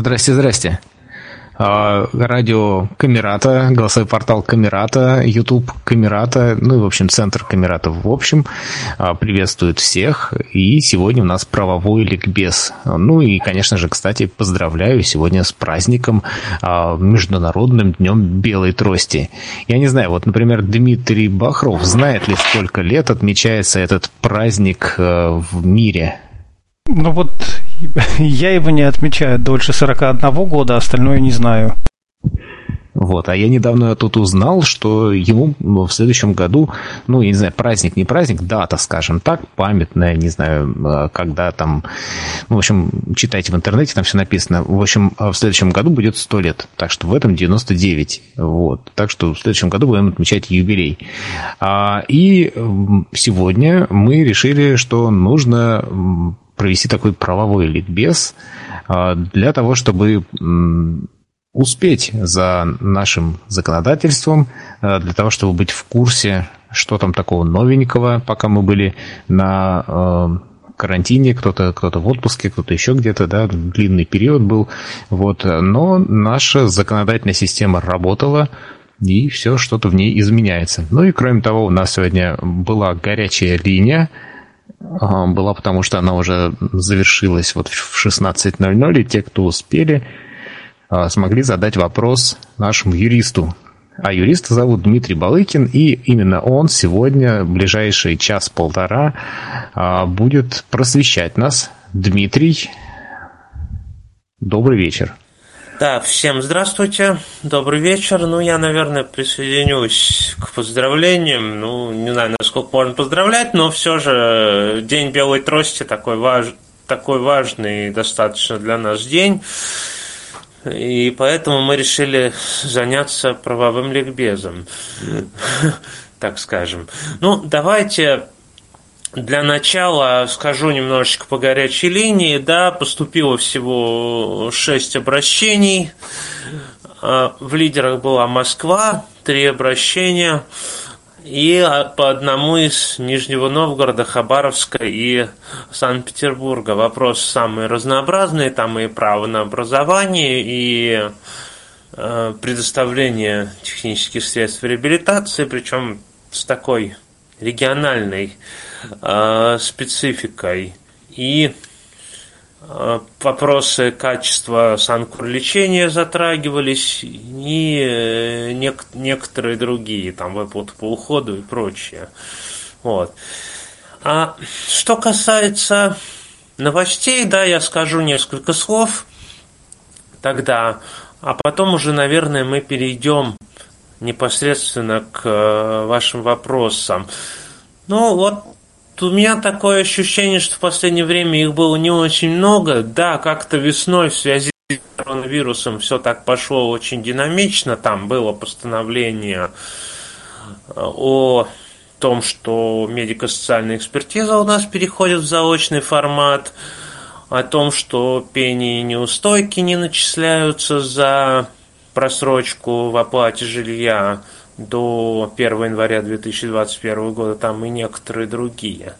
Здрасте, здрасте. А, радио Камерата, голосовой портал Камерата, YouTube Камерата, ну и, в общем, центр Камерата в общем. А, приветствует всех. И сегодня у нас правовой ликбез. Ну и, конечно же, кстати, поздравляю сегодня с праздником а, Международным днем белой трости. Я не знаю, вот, например, Дмитрий Бахров знает ли, сколько лет отмечается этот праздник в мире? Ну вот я его не отмечаю дольше 41 года, остальное не знаю. Вот, а я недавно тут узнал, что ему в следующем году, ну, я не знаю, праздник, не праздник, дата, скажем так, памятная, не знаю, э, когда там, ну, в общем, читайте в интернете, там все написано. В общем, в следующем году будет 100 лет, так что в этом 99. Вот, так что в следующем году будем отмечать юбилей. А, и сегодня мы решили, что нужно провести такой правовой ликбез а, для того, чтобы успеть за нашим законодательством, а, для того, чтобы быть в курсе, что там такого новенького, пока мы были на а, карантине, кто-то кто в отпуске, кто-то еще где-то, да, длинный период был. Вот. Но наша законодательная система работала, и все что-то в ней изменяется. Ну и кроме того, у нас сегодня была горячая линия, была, потому что она уже завершилась вот в 16.00, и те, кто успели, а, смогли задать вопрос нашему юристу. А юриста зовут Дмитрий Балыкин, и именно он сегодня, в ближайший час-полтора, а, будет просвещать нас. Дмитрий, добрый вечер. Да, всем здравствуйте, добрый вечер. Ну, я, наверное, присоединюсь к поздравлениям. Ну, не знаю, насколько можно поздравлять, но все же День Белой Трости такой, важ... такой важный достаточно для нас день. И поэтому мы решили заняться правовым ликбезом, так скажем. Ну, давайте для начала скажу немножечко по горячей линии. Да, поступило всего шесть обращений. А, в лидерах была Москва, три обращения. И а, по одному из Нижнего Новгорода, Хабаровска и Санкт-Петербурга. Вопросы самые разнообразные. Там и право на образование, и а, предоставление технических средств реабилитации, причем с такой региональной спецификой. И э, вопросы качества санкур-лечения затрагивались, и э, нек- некоторые другие, там, выплаты по уходу и прочее. Вот. А что касается новостей, да, я скажу несколько слов тогда, а потом уже, наверное, мы перейдем непосредственно к э, вашим вопросам. Ну, вот у меня такое ощущение, что в последнее время их было не очень много. Да, как-то весной в связи с коронавирусом все так пошло очень динамично. Там было постановление э, о том, что медико-социальная экспертиза у нас переходит в заочный формат, о том, что пени и неустойки не начисляются за просрочку в оплате жилья до 1 января 2021 года, там и некоторые другие.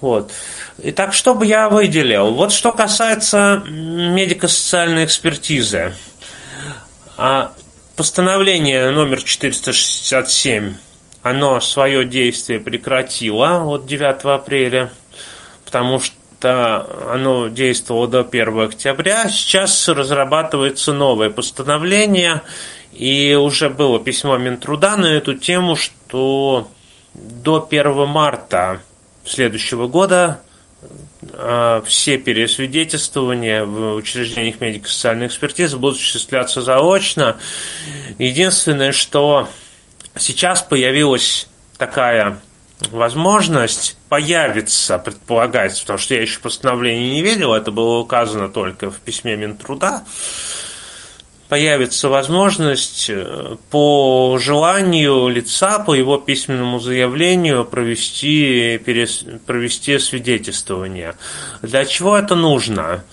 Вот. Итак, что бы я выделил? Вот что касается медико-социальной экспертизы. А постановление номер 467, оно свое действие прекратило от 9 апреля, потому что оно действовало до 1 октября. Сейчас разрабатывается новое постановление, и уже было письмо Минтруда на эту тему, что до 1 марта следующего года а, все пересвидетельствования в учреждениях медико-социальной экспертизы будут осуществляться заочно. Единственное, что сейчас появилась такая возможность появится, предполагается, потому что я еще постановление не видел, это было указано только в письме Минтруда, появится возможность э, по желанию лица, по его письменному заявлению провести, перес, провести свидетельствование. Для чего это нужно?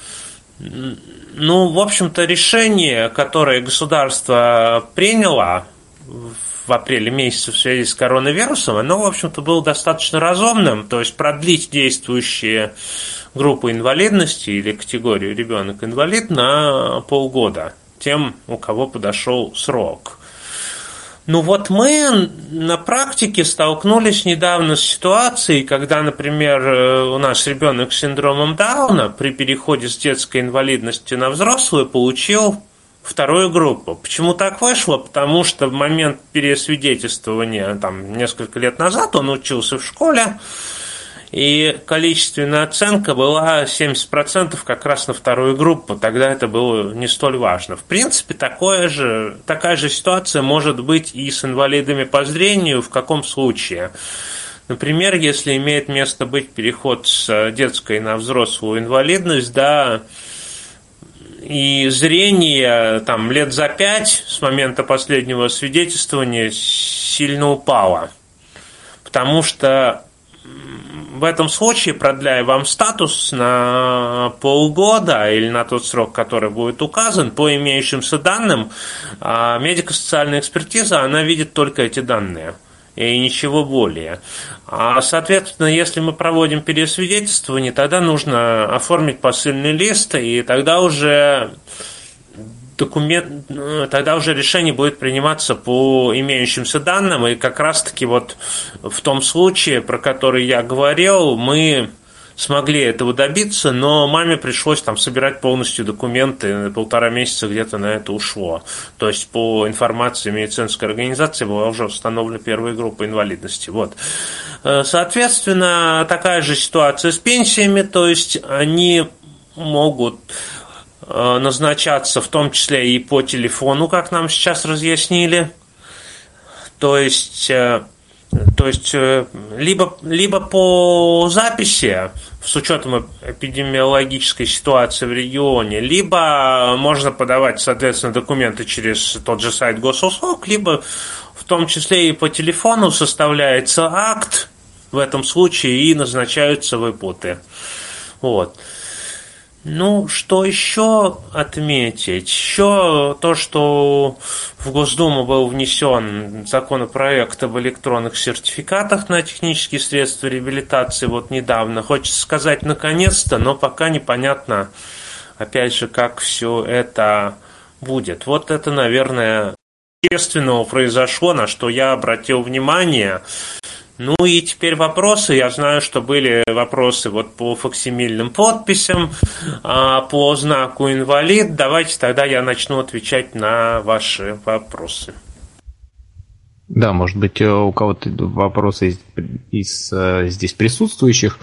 Ну, в общем-то, решение, которое государство приняло в апреле месяце в связи с коронавирусом, оно, в общем-то, было достаточно разумным, то есть продлить действующие группы инвалидности или категорию ребенок-инвалид на полгода тем, у кого подошел срок. Ну вот мы на практике столкнулись недавно с ситуацией, когда, например, э, у нас ребенок с синдромом Дауна при переходе с детской инвалидности на взрослую получил вторую группу. Почему так вышло? Потому что в момент пересвидетельствования, там, несколько лет назад он учился в школе, и количественная оценка была 70% как раз на вторую группу, тогда это было не столь важно. В принципе, такое же, такая же ситуация может быть и с инвалидами по зрению, в каком случае? Например, если имеет место быть переход с детской на взрослую инвалидность, да, и зрение там лет за пять с момента последнего свидетельствования сильно упало. Потому что в этом случае, продляя вам статус на полгода или на тот срок, который будет указан, по имеющимся данным, а медико-социальная экспертиза, она видит только эти данные и ничего более. А, соответственно, если мы проводим пересвидетельствование, тогда нужно оформить посыльный лист, и тогда уже документ, ну, тогда уже решение будет приниматься по имеющимся данным, и как раз-таки вот в том случае, про который я говорил, мы смогли этого добиться, но маме пришлось там собирать полностью документы, полтора месяца где-то на это ушло. То есть по информации медицинской организации была уже установлена первая группа инвалидности. Вот. Э, соответственно, такая же ситуация с пенсиями, то есть они могут Э, назначаться в том числе и по телефону, как нам сейчас разъяснили. То есть, э, то есть э, либо, либо по записи с учетом эпидемиологической ситуации в регионе, либо можно подавать, соответственно, документы через тот же сайт госуслуг, либо в том числе и по телефону составляется акт в этом случае и назначаются выплаты. Вот. Ну, что еще отметить? Еще то, что в Госдуму был внесен законопроект об электронных сертификатах на технические средства реабилитации вот недавно. Хочется сказать наконец-то, но пока непонятно, опять же, как все это будет. Вот это, наверное, естественного произошло, на что я обратил внимание. Ну и теперь вопросы. Я знаю, что были вопросы вот по факсимильным подписям, а по знаку инвалид. Давайте тогда я начну отвечать на ваши вопросы. Да, может быть, э, у кого-то вопросы из, из э, здесь присутствующих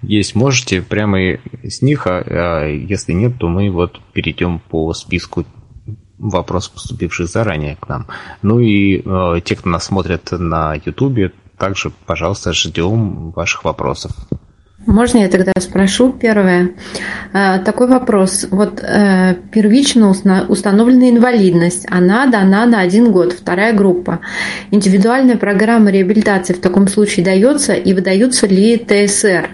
есть. Можете прямо с них, а, а если нет, то мы вот перейдем по списку вопросов, поступивших заранее к нам. Ну и э, те, кто нас смотрит на YouTube, также, пожалуйста, ждем ваших вопросов. Можно я тогда спрошу первое? Э, такой вопрос. Вот э, первично установлена инвалидность, она дана на один год, вторая группа. Индивидуальная программа реабилитации в таком случае дается и выдаются ли ТСР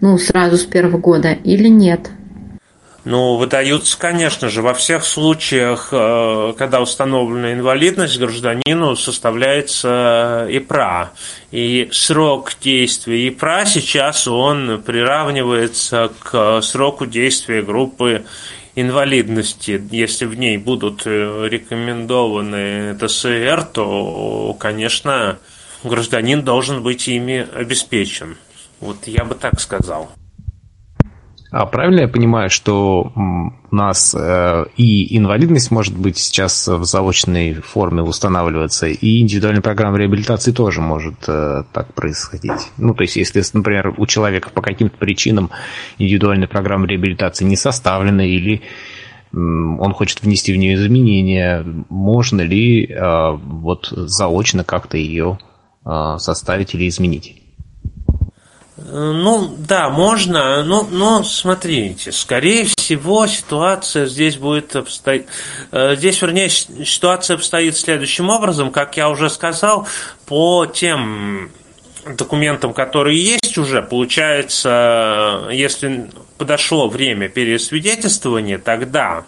ну, сразу с первого года или нет? Ну, выдаются, конечно же, во всех случаях, э, когда установлена инвалидность, гражданину составляется ИПРА. И срок действия ИПРА сейчас он приравнивается к сроку действия группы инвалидности. Если в ней будут э, рекомендованы ТСР, то, конечно, гражданин должен быть ими обеспечен. Вот я бы так сказал. А правильно я понимаю, что у нас э, и инвалидность может быть сейчас в заочной форме устанавливаться, и индивидуальная программа реабилитации тоже может э, так происходить? Ну, то есть, если, например, у человека по каким-то причинам индивидуальная программа реабилитации не составлена, или он хочет внести в нее изменения, можно ли э, вот заочно как-то ее составить или изменить? Ну, да, можно, но, но смотрите, скорее всего, ситуация здесь будет обстоять... Э, здесь, вернее, ситуация обстоит следующим образом, как я уже сказал, по тем документам, которые есть уже, получается, если подошло время пересвидетельствования, тогда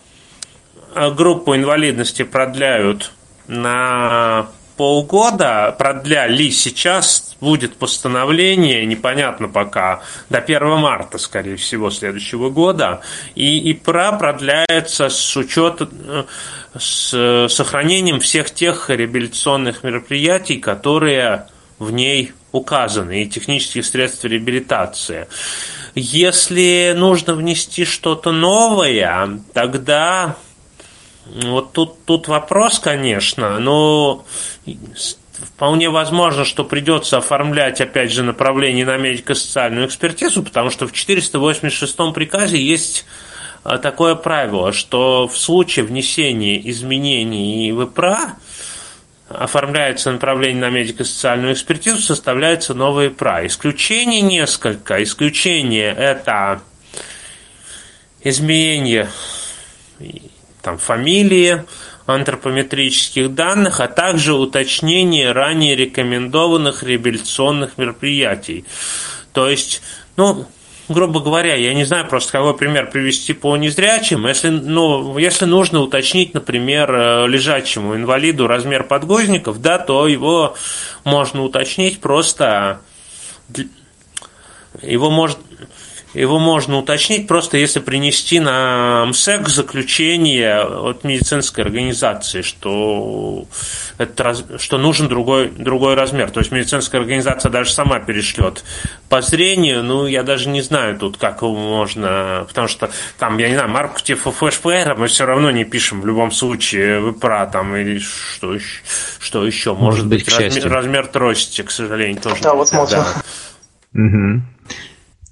группу инвалидности продляют на полгода, продляли сейчас, будет постановление, непонятно пока, до 1 марта, скорее всего, следующего года, и ИПРА продляется с учетом, с сохранением всех тех реабилитационных мероприятий, которые в ней указаны, и технических средств реабилитации. Если нужно внести что-то новое, тогда вот тут, тут вопрос, конечно, но вполне возможно, что придется оформлять, опять же, направление на медико-социальную экспертизу, потому что в 486 приказе есть а, такое правило, что в случае внесения изменений в ИПРА оформляется направление на медико-социальную экспертизу, составляется новый ИПРА. Исключений несколько. Исключение – это изменение там, фамилии, антропометрических данных, а также уточнение ранее рекомендованных реабилитационных мероприятий. То есть, ну, грубо говоря, я не знаю просто какой пример привести по незрячим. Если, ну, если нужно уточнить, например, э, лежачему инвалиду размер подгузников, да, то его можно уточнить просто его может его можно уточнить просто если принести на МСЭК заключение от медицинской организации, что, это, что нужен другой, другой размер. То есть медицинская организация даже сама перешлет по зрению, ну, я даже не знаю тут, как его можно, потому что там, я не знаю, марку типа флешплеера мы все равно не пишем в любом случае вы про там или что, что еще. Может, Может быть, размер, размер трости, к сожалению, тоже. Да, вот смотрим. Да. Угу.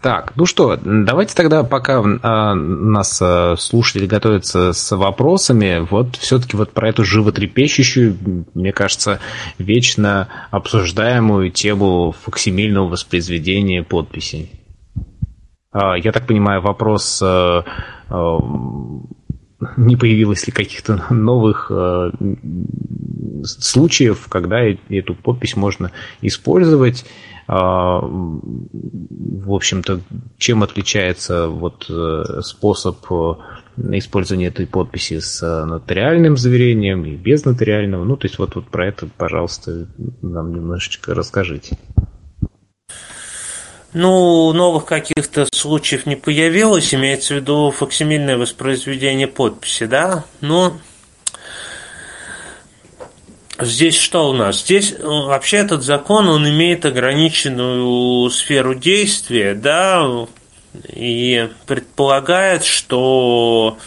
Так, ну что, давайте тогда, пока а, нас а, слушатели готовятся с вопросами, вот все-таки вот про эту животрепещущую, мне кажется, вечно обсуждаемую тему фоксимильного воспроизведения подписей. А, я так понимаю, вопрос, а, а, не появилось ли каких-то новых а, случаев, когда эту подпись можно использовать. А, в общем-то, чем отличается вот э, способ э, использования этой подписи с нотариальным заверением и без нотариального. Ну, то есть вот, вот про это, пожалуйста, нам немножечко расскажите. Ну, новых каких-то случаев не появилось, имеется в виду факсимильное воспроизведение подписи, да? Но ну, Здесь что у нас? Здесь ну, вообще этот закон, он имеет ограниченную сферу действия, да, и предполагает, что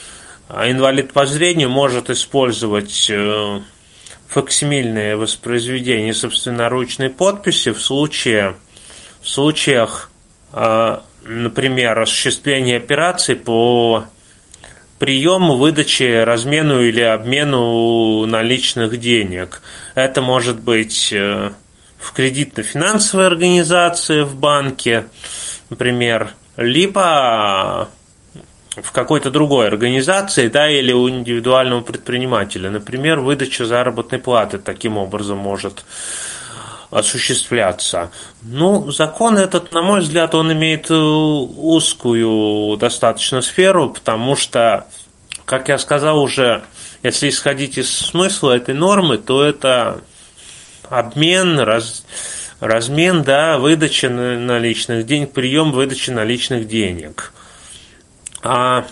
инвалид по зрению может использовать э, факсимильное воспроизведение собственноручной подписи в случае в случаях, э, например, осуществления операций по приему, выдаче, размену или обмену наличных денег. Это может быть э, в кредитно-финансовой организации в банке, например, либо в какой-то другой организации, да, или у индивидуального предпринимателя. Например, выдача заработной платы таким образом может осуществляться. Ну, закон этот, на мой взгляд, он имеет э, узкую достаточно сферу, потому что, как я сказал уже, если исходить из смысла этой нормы, то это обмен, раз, размен, да, выдача наличных денег, прием выдачи наличных денег. А,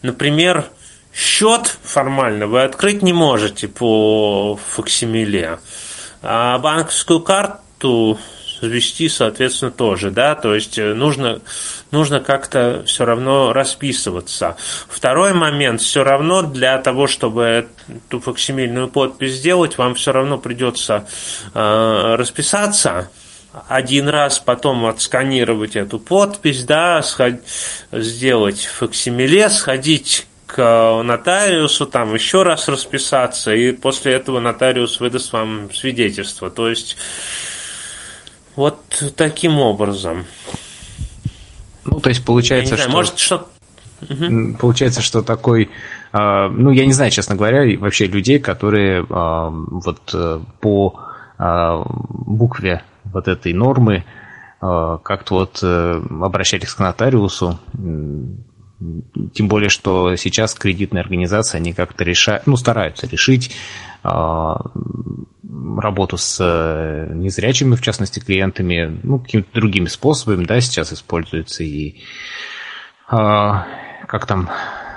например, счет формально вы открыть не можете по факсимиле. А банковскую карту ввести, соответственно, тоже, да, то есть э, нужно, нужно как-то все равно расписываться. Второй момент, все равно для того, чтобы эту факсимильную подпись сделать, вам все равно придется э, расписаться, один раз потом отсканировать эту подпись, да, сход... сделать факсимиле, сходить к нотариусу, там еще раз расписаться, и после этого нотариус выдаст вам свидетельство. То есть вот таким образом. Ну, то есть получается, знаю, что... Может, что... Получается, что такой, а, ну, я не знаю, честно говоря, вообще людей, которые а, вот э, по букве вот этой нормы как-то вот э, обращались к нотариусу, тем более, что сейчас кредитные организации, они как-то решают, ну, стараются решить э, работу с э, незрячими, в частности, клиентами, ну, какими-то другими способами, да, сейчас используется и а, как там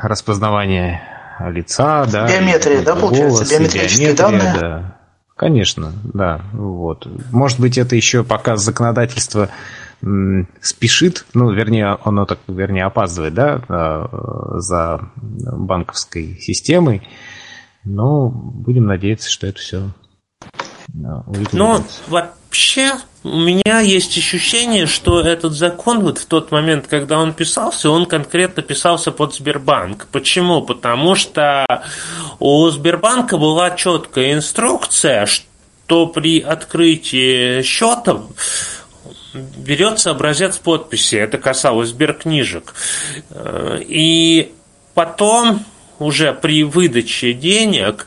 распознавание лица, да. Биометрия, да, получается, голос, биометрические биометрия, данные. Да. Конечно, да, вот. Может быть, это еще пока законодательство спешит, ну, вернее, оно так, вернее, опаздывает, да, а, за банковской системой, но будем надеяться, что это все ну, вообще, у меня есть ощущение, что этот закон вот в тот момент, когда он писался, он конкретно писался под Сбербанк. Почему? Потому что у Сбербанка была четкая инструкция, что при открытии счета берется образец подписи. Это касалось сберкнижек. И потом уже при выдаче денег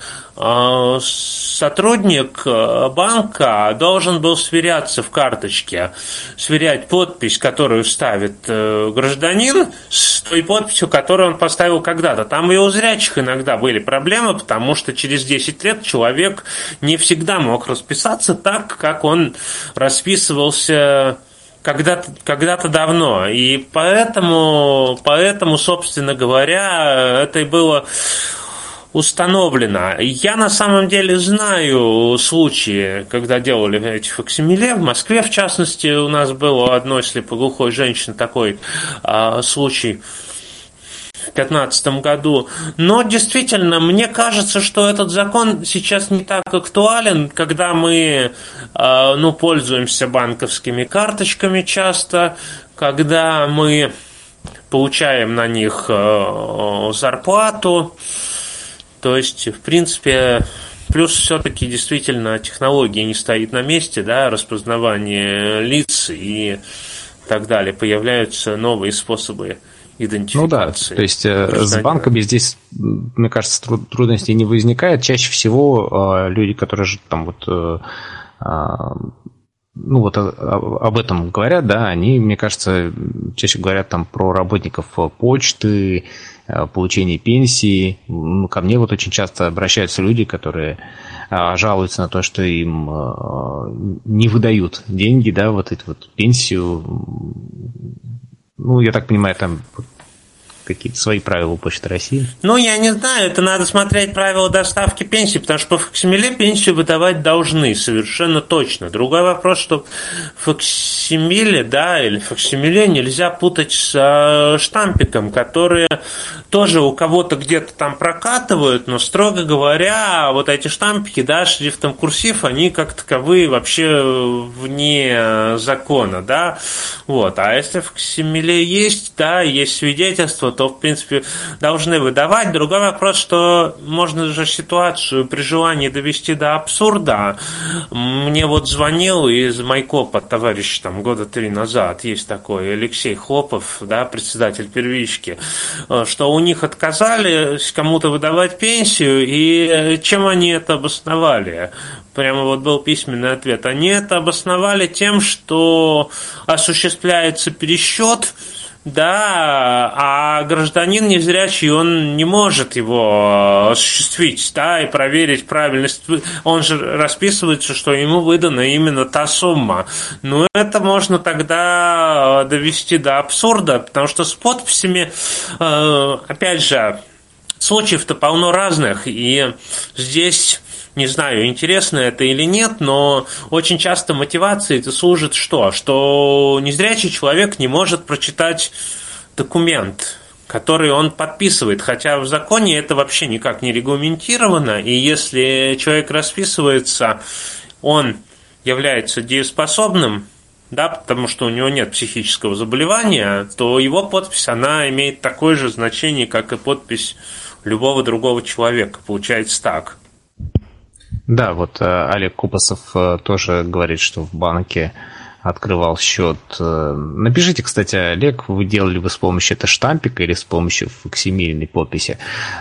сотрудник а, банка должен был сверяться в карточке, сверять подпись, которую ставит э, гражданин, с той подписью, которую он поставил когда-то. Там и у зрячих иногда были проблемы, потому что через 10 лет человек не всегда мог расписаться так, как он расписывался когда-то когда давно. И поэтому, поэтому, собственно говоря, это и было установлено. Я на самом деле знаю случаи, когда делали эти факсимиле. В Москве, в частности, у нас было одной слепоглухой женщины такой а, случай в 2015 году. Но действительно, мне кажется, что этот закон сейчас не так актуален, когда мы а, ну, пользуемся банковскими карточками часто, когда мы получаем на них а, зарплату. То есть, в принципе, плюс все-таки действительно технология не стоит на месте, да, распознавание лиц и так далее. Появляются новые способы идентификации. Ну да, то есть э, с банками здесь, мне кажется, трудностей не возникает. Чаще всего э, люди, которые же там вот э, а, ну вот об этом говорят, да, они, мне кажется, чаще говорят там про работников почты, получение пенсии. Ну, ко мне вот очень часто обращаются люди, которые жалуются на то, что им не выдают деньги, да, вот эту вот пенсию ну, я так понимаю, там какие-то свои правила Почты России? Ну, я не знаю, это надо смотреть правила доставки пенсии, потому что по факсимиле пенсию выдавать должны, совершенно точно. Другой вопрос, что факсимиле, да, или факсимиле нельзя путать с э, штампиком, которые тоже у кого-то где-то там прокатывают, но, строго говоря, вот эти штампики, да, шрифтом курсив, они как таковые вообще вне закона, да, вот. А если факсимиле есть, да, есть свидетельство, то, в принципе, должны выдавать. Другой вопрос, что можно же ситуацию при желании довести до абсурда. Мне вот звонил из Майкопа товарищ там года три назад, есть такой Алексей Хлопов, да, председатель первички, что у них отказали кому-то выдавать пенсию, и чем они это обосновали? прямо вот был письменный ответ. Они это обосновали тем, что осуществляется пересчет да, а гражданин незрячий, он не может его осуществить, да, и проверить правильность. Он же расписывается, что ему выдана именно та сумма. Ну, это можно тогда довести до абсурда, потому что с подписями, э, опять же, случаев-то полно разных, и здесь не знаю, интересно это или нет, но очень часто мотивацией это служит что? Что незрячий человек не может прочитать документ, который он подписывает, хотя в законе это вообще никак не регламентировано, и если человек расписывается, он является дееспособным, да, потому что у него нет психического заболевания, то его подпись, она имеет такое же значение, как и подпись любого другого человека. Получается так. Да, вот э, Олег Купасов э, тоже говорит, что в банке открывал счет. Э, напишите, кстати, Олег, вы делали вы с помощью это штампика или с помощью факсимильной подписи.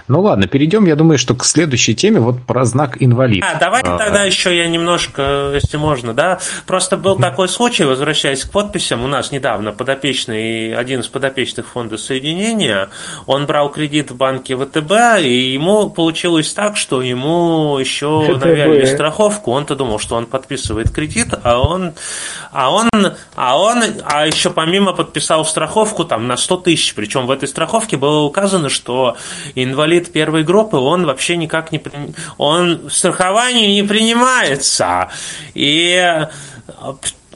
Ну ладно, перейдем, я думаю, что к следующей теме, вот про знак инвалид. А, давайте а, тогда еще я немножко, если можно, да. Просто был такой случай, возвращаясь к подписям, у нас недавно подопечный, один из подопечных фонда соединения, он брал кредит в банке ВТБ, и ему получилось так, что ему еще ВТБ. навяли страховку, он-то думал, что он подписывает кредит, а он, а он, а он, а еще помимо подписал страховку там на 100 тысяч, причем в этой страховке было указано, что инвалид первой группы, он вообще никак не, он в страховании не принимается, и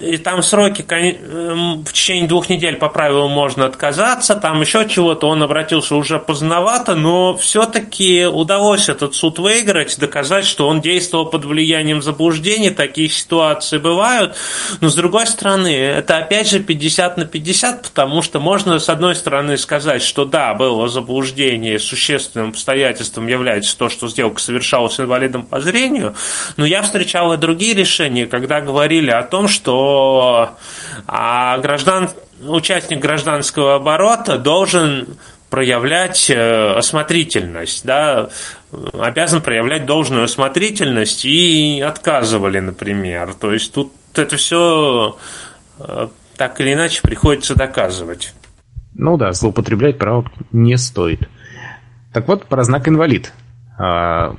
и там сроки эм, в течение двух недель по правилам можно отказаться, там еще чего-то, он обратился уже поздновато, но все-таки удалось этот суд выиграть, доказать, что он действовал под влиянием заблуждений, такие ситуации бывают, но с другой стороны, это опять же 50 на 50, потому что можно с одной стороны сказать, что да, было заблуждение, существенным обстоятельством является то, что сделка совершалась инвалидом по зрению, но я встречал и другие решения, когда говорили о том, что а граждан, участник гражданского оборота должен проявлять э, осмотрительность, да, обязан проявлять должную осмотрительность и отказывали, например. То есть тут это все э, так или иначе приходится доказывать. Ну да, злоупотреблять право не стоит. Так вот, про знак инвалид. А,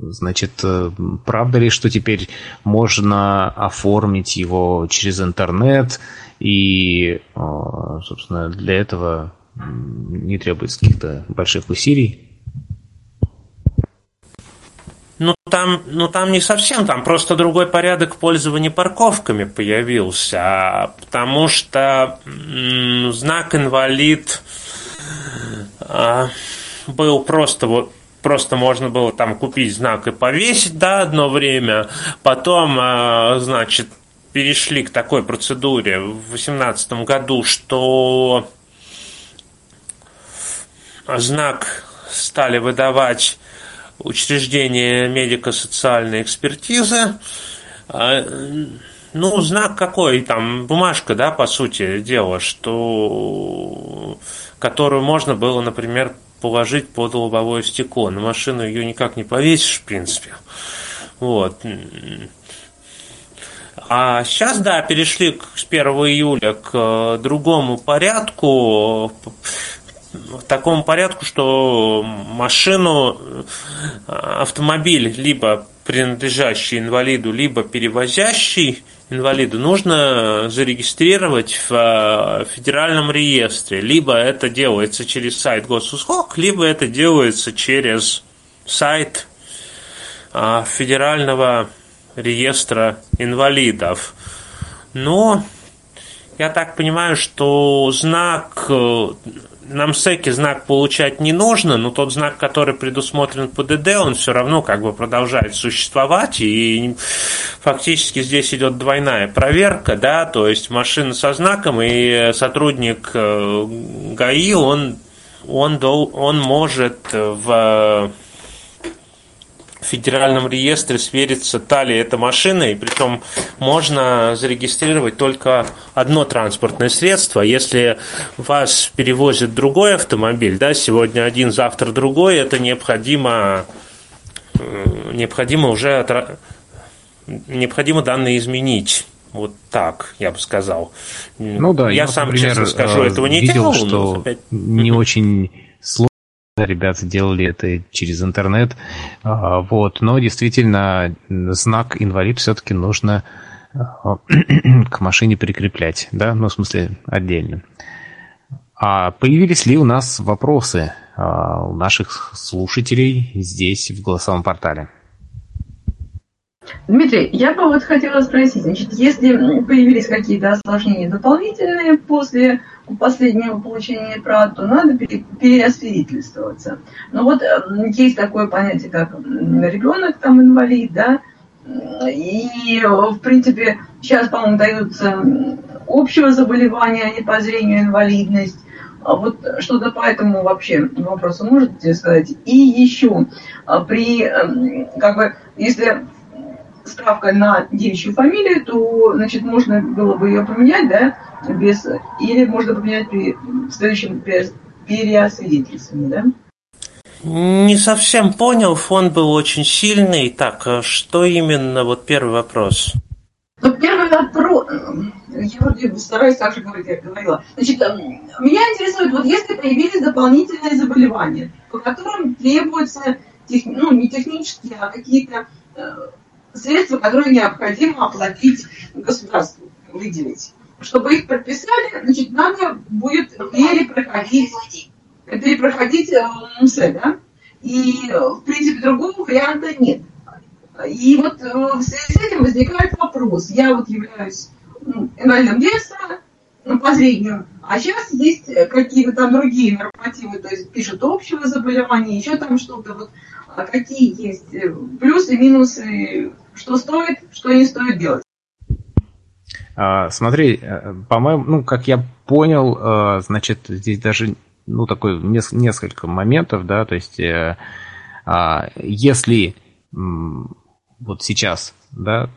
значит, э, правда ли, что теперь можно оформить его через интернет и, а, собственно, для этого не требуется каких-то больших усилий? Ну там, ну там не совсем, там просто другой порядок пользования парковками появился, потому что знак инвалид а, был просто вот просто можно было там купить знак и повесить, да, одно время. Потом, а, значит, перешли к такой процедуре в 2018 году, что знак стали выдавать учреждения медико-социальной экспертизы. А, ну, знак какой, там, бумажка, да, по сути дела, что, которую можно было, например, положить под лобовое стекло. На машину ее никак не повесишь, в принципе. Вот. А сейчас, да, перешли с 1 июля к э, другому порядку, в такому порядку, что машину, э, автомобиль, либо принадлежащий инвалиду, либо перевозящий инвалиду нужно зарегистрировать в э, федеральном реестре. Либо это делается через сайт госуслуг, либо это делается через сайт э, федерального реестра инвалидов. Но я так понимаю, что знак э, на МСЭКе знак получать не нужно, но тот знак, который предусмотрен по ДД, он все равно как бы продолжает существовать, и фактически здесь идет двойная проверка, да, то есть машина со знаком, и сотрудник э, ГАИ, он, он, он может в федеральном реестре свериться, та ли это машина, и притом можно зарегистрировать только одно транспортное средство. Если вас перевозит другой автомобиль, да, сегодня один, завтра другой, это необходимо, э, необходимо уже отра... необходимо данные изменить. Вот так, я бы сказал. Ну да, я, я сам, например, честно скажу, этого не видел, делал. Что опять... не очень сложно ребята делали это через интернет. А, вот. Но действительно, знак инвалид все-таки нужно а, к машине прикреплять, да, ну, в смысле, отдельно. А появились ли у нас вопросы а, у наших слушателей здесь, в голосовом портале? Дмитрий, я бы вот хотела спросить, значит, если появились какие-то осложнения дополнительные после последнего получения прав, то надо переосвидетельствоваться. Но вот эм, есть такое понятие, как ребенок там инвалид, да, и, в принципе, сейчас, по-моему, даются общего заболевания, а не по зрению инвалидность. А вот что-то по этому вообще вопросу можете сказать? И еще, а при, эм, как бы, если справка на девичью фамилию, то, значит, можно было бы ее поменять, да, без, или можно поменять при следующем переосвидетельствовании, да? Не совсем понял, фон был очень сильный. Так, а что именно, вот первый вопрос? Ну, первый вопрос, я вроде стараюсь так же говорить, как говорила. Значит, меня интересует, вот если появились дополнительные заболевания, по которым требуется, тех, ну, не технические, а какие-то э, средства, которые необходимо оплатить государству, выделить. Чтобы их прописали, значит, надо будет перепроходить, перепроходить э, МС, да? И, в принципе, другого варианта нет. И вот э, в связи с этим возникает вопрос. Я вот являюсь ну, инвалидом детства ну, по зрению, а сейчас есть какие-то там другие нормативы, то есть пишут общего заболевания, еще там что-то. Вот а какие есть э, плюсы, минусы, что стоит, что не стоит делать. А, смотри, э, по-моему, ну, как я понял, значит, здесь даже, ну, такой несколько моментов, да, то есть, а, если вот сейчас, да,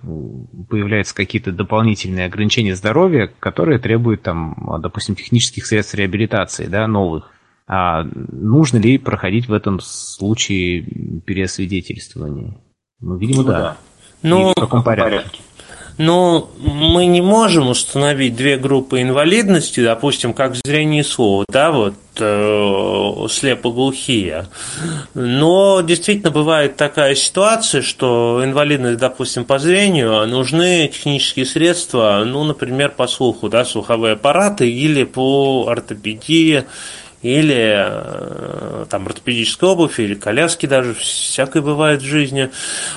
появляются какие-то дополнительные ограничения здоровья, которые требуют там, допустим, технических средств реабилитации, да, новых. А нужно ли проходить в этом случае переосвидетельствование? Ну, видимо, ну, да. да. Ну, в каком порядке? порядке? Ну, мы не можем установить две группы инвалидности, допустим, как зрение и слово, да, вот э, слепоглухие. Но действительно бывает такая ситуация, что инвалидность, допустим, по зрению, а нужны технические средства, ну, например, по слуху, да, слуховые аппараты или по ортопедии, или э, там ортопедическая обувь, или коляски даже, всякое бывает в жизни.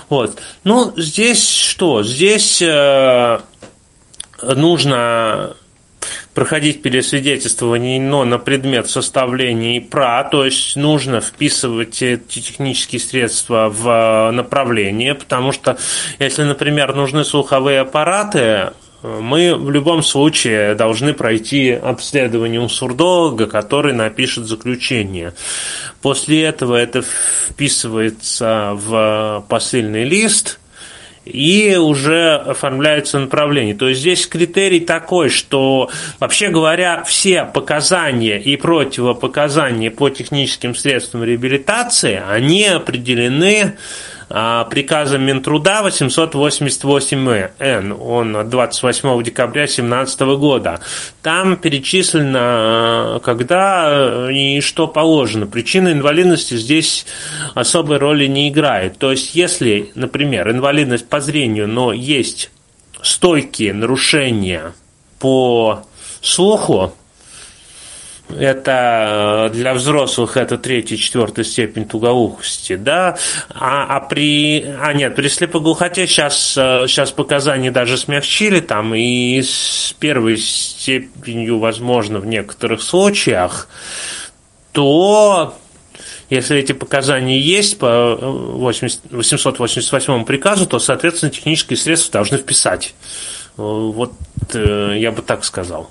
Вот. Ну, здесь что? Здесь э, нужно проходить пересвидетельствование, но на предмет составления ИПРА, то есть нужно вписывать эти технические средства в направление, потому что если, например, нужны слуховые аппараты, мы в любом случае должны пройти обследование у сурдолога, который напишет заключение. После этого это вписывается в посыльный лист – и уже оформляется направление. То есть здесь критерий такой, что, вообще говоря, все показания и противопоказания по техническим средствам реабилитации, они определены приказом Минтруда 888-Н, он от 28 декабря 2017 года. Там перечислено, а, когда и что положено. Причина инвалидности здесь особой роли не играет. То есть, если, например, инвалидность по зрению, но есть стойкие нарушения по слуху, это э, для взрослых это третья, четвертая степень тугоухости, да, а, а при, а нет, при слепоглухоте сейчас, сейчас э, показания даже смягчили там и с первой степенью, возможно, в некоторых случаях, то если эти показания есть по 888 э, приказу, то, соответственно, технические средства должны вписать. Вот я бы так сказал.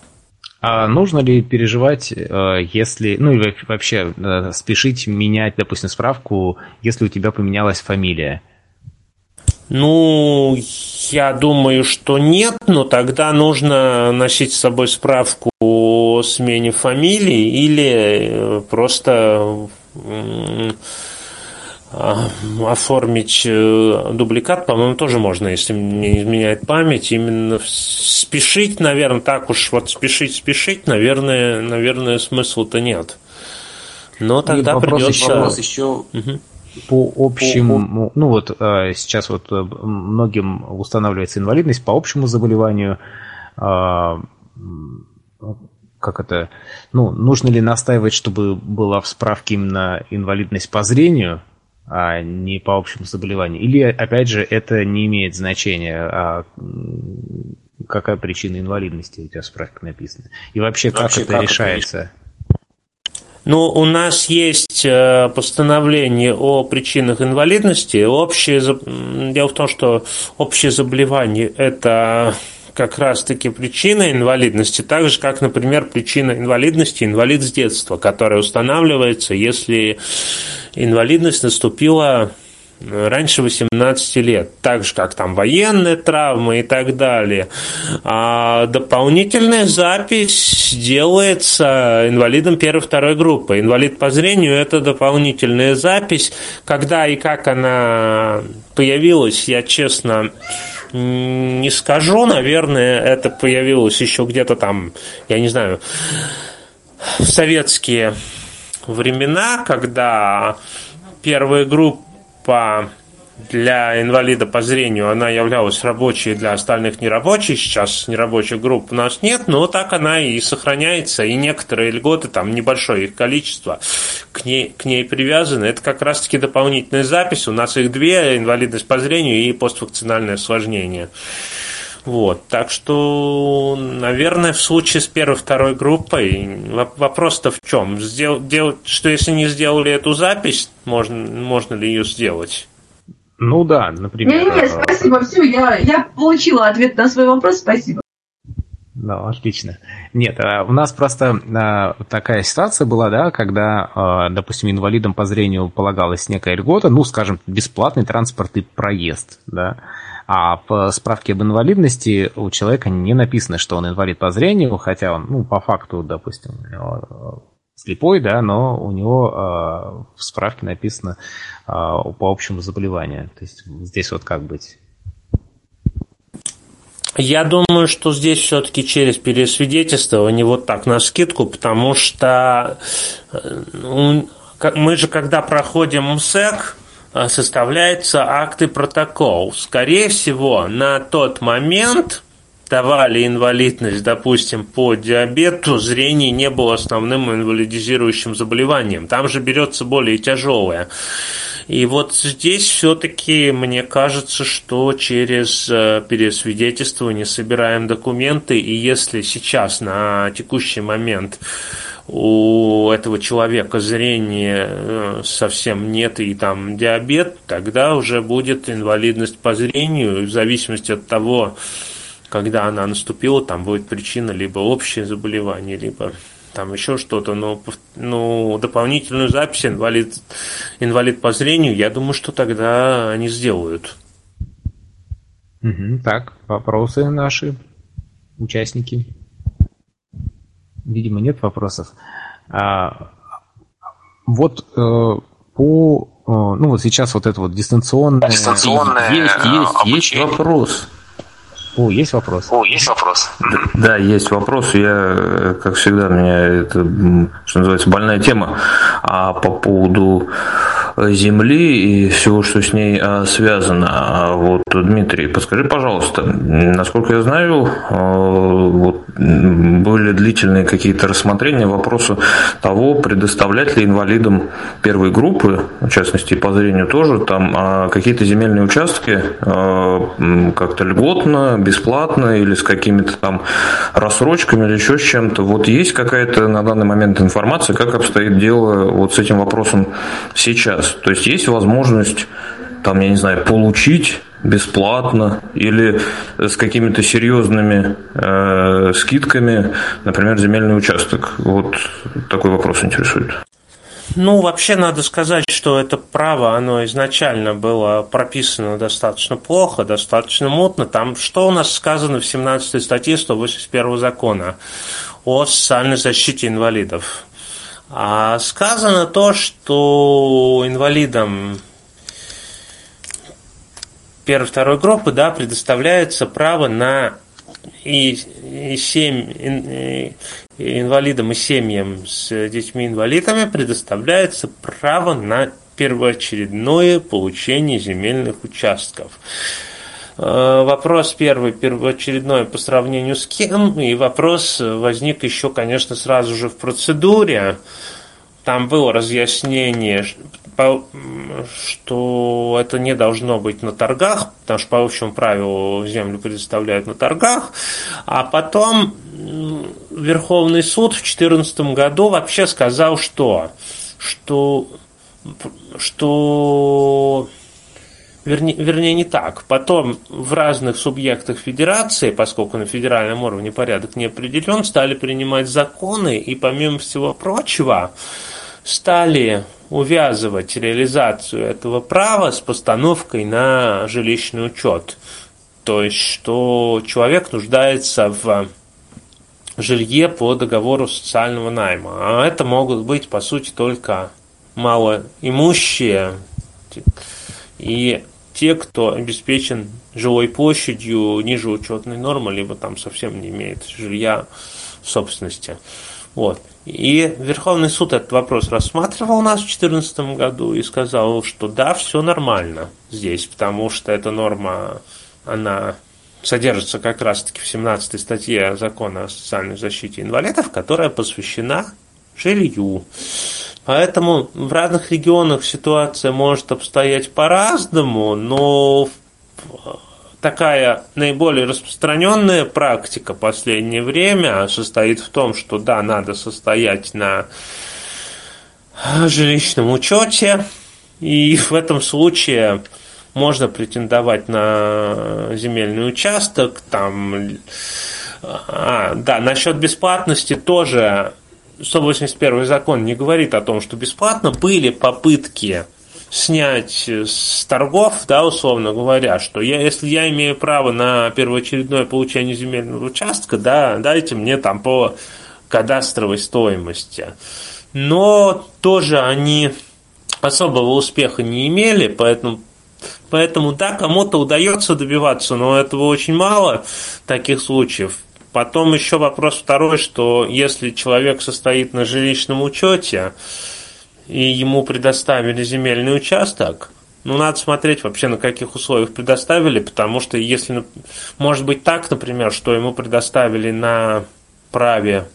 А нужно ли переживать, э, если, ну и вообще э, спешить менять, допустим, справку, если у тебя поменялась фамилия? Ну, я думаю, что нет, но тогда нужно носить с собой справку о смене фамилии или просто оформить э, дубликат, по-моему, тоже можно, если мне изменяет память. Именно спешить, наверное, так уж вот спешить, спешить, наверное, наверное, смысла-то нет. Но тогда вопрос придется... Еще, вопрос еще угу. по общему, ну вот э, сейчас вот э, многим устанавливается инвалидность по общему заболеванию, а, как это, ну, нужно ли настаивать, чтобы была в справке именно инвалидность по зрению, а не по общему заболеванию? Или, опять же, это не имеет значения, а какая причина инвалидности у тебя в справке написана? И вообще, как вообще, это как решается? Это ну, у нас есть э, постановление о причинах инвалидности. Общее, дело в том, что общее заболевание – это как раз-таки причина инвалидности, так же, как, например, причина инвалидности инвалид с детства, которая устанавливается, если инвалидность наступила раньше 18 лет, так же как там военные травмы и так далее. А дополнительная запись делается инвалидом первой-второй группы. Инвалид по зрению – это дополнительная запись. Когда и как она появилась, я честно не скажу, наверное, это появилось еще где-то там, я не знаю, в советские времена, когда первая группа для инвалида по зрению она являлась рабочей для остальных нерабочих. Сейчас нерабочих групп у нас нет, но так она и сохраняется. И некоторые льготы, там небольшое их количество, к ней, к ней привязаны. Это как раз-таки дополнительная запись. У нас их две, инвалидность по зрению и поствакцинальное осложнение. Вот, так что, наверное, в случае с первой-второй группой вопрос-то в чем? Сдел, делать, что если не сделали эту запись, можно, можно ли ее сделать? Ну да, например. Не-не, спасибо, все, я, я получила ответ на свой вопрос, спасибо. Ну, отлично. Нет, а у нас просто а, такая ситуация была, да, когда, а, допустим, инвалидам по зрению полагалась некая льгота, ну, скажем, бесплатный транспорт и проезд, да, а в справке об инвалидности у человека не написано, что он инвалид по зрению, хотя он, ну, по факту, допустим, слепой, да, но у него э, в справке написано э, по общему заболеванию. То есть здесь вот как быть? Я думаю, что здесь все-таки через пересвидетельствование вот так на скидку, потому что ну, мы же когда проходим МСЭК, э, составляется акт и протокол. Скорее всего, на тот момент давали инвалидность, допустим, по диабету, зрение не было основным инвалидизирующим заболеванием. Там же берется более тяжелое. И вот здесь все-таки мне кажется, что через э, пересвидетельствование собираем документы, и если сейчас на текущий момент у этого человека зрения э, совсем нет и там диабет, тогда уже будет инвалидность по зрению, в зависимости от того, когда она наступила, там будет причина либо общее заболевание, либо там еще что-то, но ну, дополнительную запись инвалид, инвалид по зрению, я думаю, что тогда они сделают. Угу, так, вопросы наши, участники. Видимо, нет вопросов. А, вот э, по э, ну вот сейчас вот это вот дистанционное... Дистанционное... Есть, есть, есть вопрос. О, есть вопрос? О, есть вопрос. Да, есть вопрос. Я, как всегда, меня это, что называется, больная тема. А по поводу Земли и всего, что с ней а, связано. А вот, Дмитрий, подскажи, пожалуйста, насколько я знаю, а, вот, были длительные какие-то рассмотрения вопроса того, предоставлять ли инвалидам первой группы, в частности по зрению тоже, там какие-то земельные участки как-то льготно, бесплатно или с какими-то там рассрочками или еще с чем-то. Вот есть какая-то на данный момент информация, как обстоит дело вот с этим вопросом сейчас? То есть есть возможность, там, я не знаю, получить бесплатно или с какими-то серьезными э, скидками, например, земельный участок. Вот такой вопрос интересует. Ну, вообще надо сказать, что это право, оно изначально было прописано достаточно плохо, достаточно мутно. Там что у нас сказано в 17 статье 181 закона о социальной защите инвалидов? А сказано то, что инвалидам первой второй группы да, предоставляется право на и, и семь, и, и инвалидам и семьям с детьми-инвалидами предоставляется право на первоочередное получение земельных участков. Э, вопрос первый, первоочередной по сравнению с кем, и вопрос возник еще, конечно, сразу же в процедуре. Там было разъяснение, что это не должно быть на торгах, потому что по общему правилу землю предоставляют на торгах, а потом Верховный суд в 2014 году вообще сказал, что, что, что Вернее, вернее, не так. Потом в разных субъектах федерации, поскольку на федеральном уровне порядок не определен, стали принимать законы и, помимо всего прочего, стали увязывать реализацию этого права с постановкой на жилищный учет. То есть, что человек нуждается в жилье по договору социального найма. А это могут быть, по сути, только малоимущие и те, кто обеспечен жилой площадью ниже учетной нормы, либо там совсем не имеет жилья в собственности. Вот. И Верховный суд этот вопрос рассматривал у нас в 2014 году и сказал, что да, все нормально здесь, потому что эта норма, она содержится как раз-таки в 17 статье закона о социальной защите инвалидов, которая посвящена жилью. Поэтому в разных регионах ситуация может обстоять по-разному, но такая наиболее распространенная практика последнее время состоит в том, что да, надо состоять на жилищном учете, и в этом случае можно претендовать на земельный участок, там, а, да, насчет бесплатности тоже 181 закон не говорит о том, что бесплатно. Были попытки снять с торгов, да, условно говоря, что я, если я имею право на первоочередное получение земельного участка, да, дайте мне там по кадастровой стоимости. Но тоже они особого успеха не имели, поэтому Поэтому да, кому-то удается добиваться, но этого очень мало таких случаев. Потом еще вопрос второй, что если человек состоит на жилищном учете, и ему предоставили земельный участок, ну, надо смотреть вообще, на каких условиях предоставили, потому что если, может быть так, например, что ему предоставили на праве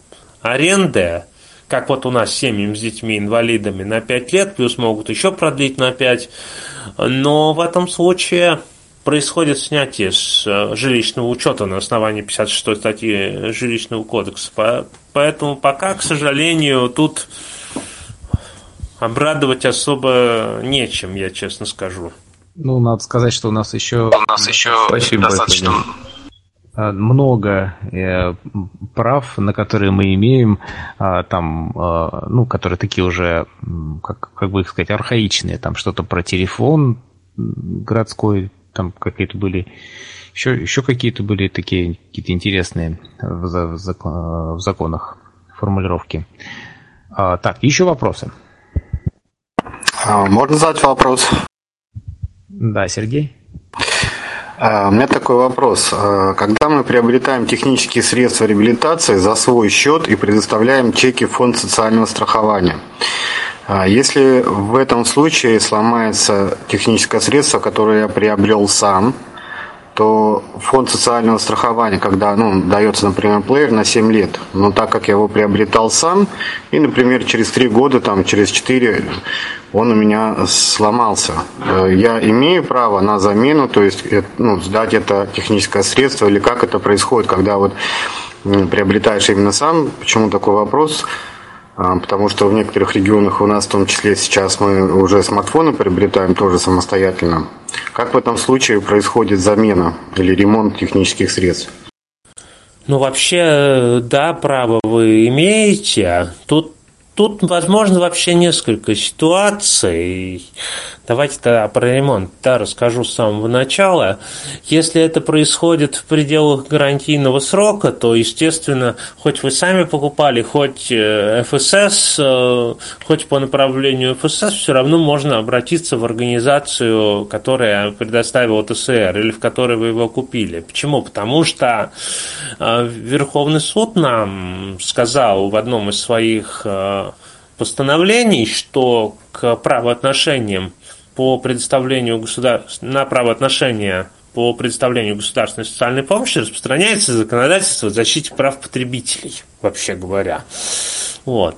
аренды, как вот у нас семьям с детьми-инвалидами на 5 лет, плюс могут еще продлить на 5. Но в этом случае происходит снятие с э, жилищного учета на основании 56 статьи жилищного кодекса. Поэтому пока, к сожалению, тут обрадовать особо нечем, я честно скажу. Ну, надо сказать, что у нас еще... У нас еще Спасибо достаточно... Э, много э, прав, на которые мы имеем, э, там, ну, которые такие уже, как, как бы их сказать, архаичные, там что-то про телефон городской, там какие-то были, еще, еще какие-то были такие какие-то интересные в, в, в законах формулировки. Так, еще вопросы? А, можно задать вопрос? Да, Сергей? А, у меня такой вопрос. А, когда мы приобретаем технические средства реабилитации за свой счет и предоставляем чеки в фонд социального страхования, а, если в этом случае сломается техническое средство, которое я приобрел сам, то фонд социального страхования, когда ну, дается, например, плеер на 7 лет, но так как я его приобретал сам, и, например, через 3 года, там, через 4 он у меня сломался. Э, я имею право на замену, то есть э, ну, сдать это техническое средство, или как это происходит, когда вот приобретаешь именно сам. Почему такой вопрос? А, потому что в некоторых регионах у нас, в том числе сейчас, мы уже смартфоны приобретаем тоже самостоятельно. Как в этом случае происходит замена или ремонт технических средств? Ну, вообще, да, право вы имеете. Тут Тут, возможно, вообще несколько ситуаций. Давайте тогда про ремонт да, расскажу с самого начала. Если это происходит в пределах гарантийного срока, то, естественно, хоть вы сами покупали, хоть э, ФСС, э, хоть по направлению ФСС, все равно можно обратиться в организацию, которая предоставила ТСР или в которой вы его купили. Почему? Потому что э, Верховный суд нам сказал в одном из своих постановлений, что к правоотношениям по предоставлению государств... на правоотношения по предоставлению государственной социальной помощи распространяется законодательство о защите прав потребителей, вообще говоря. Вот.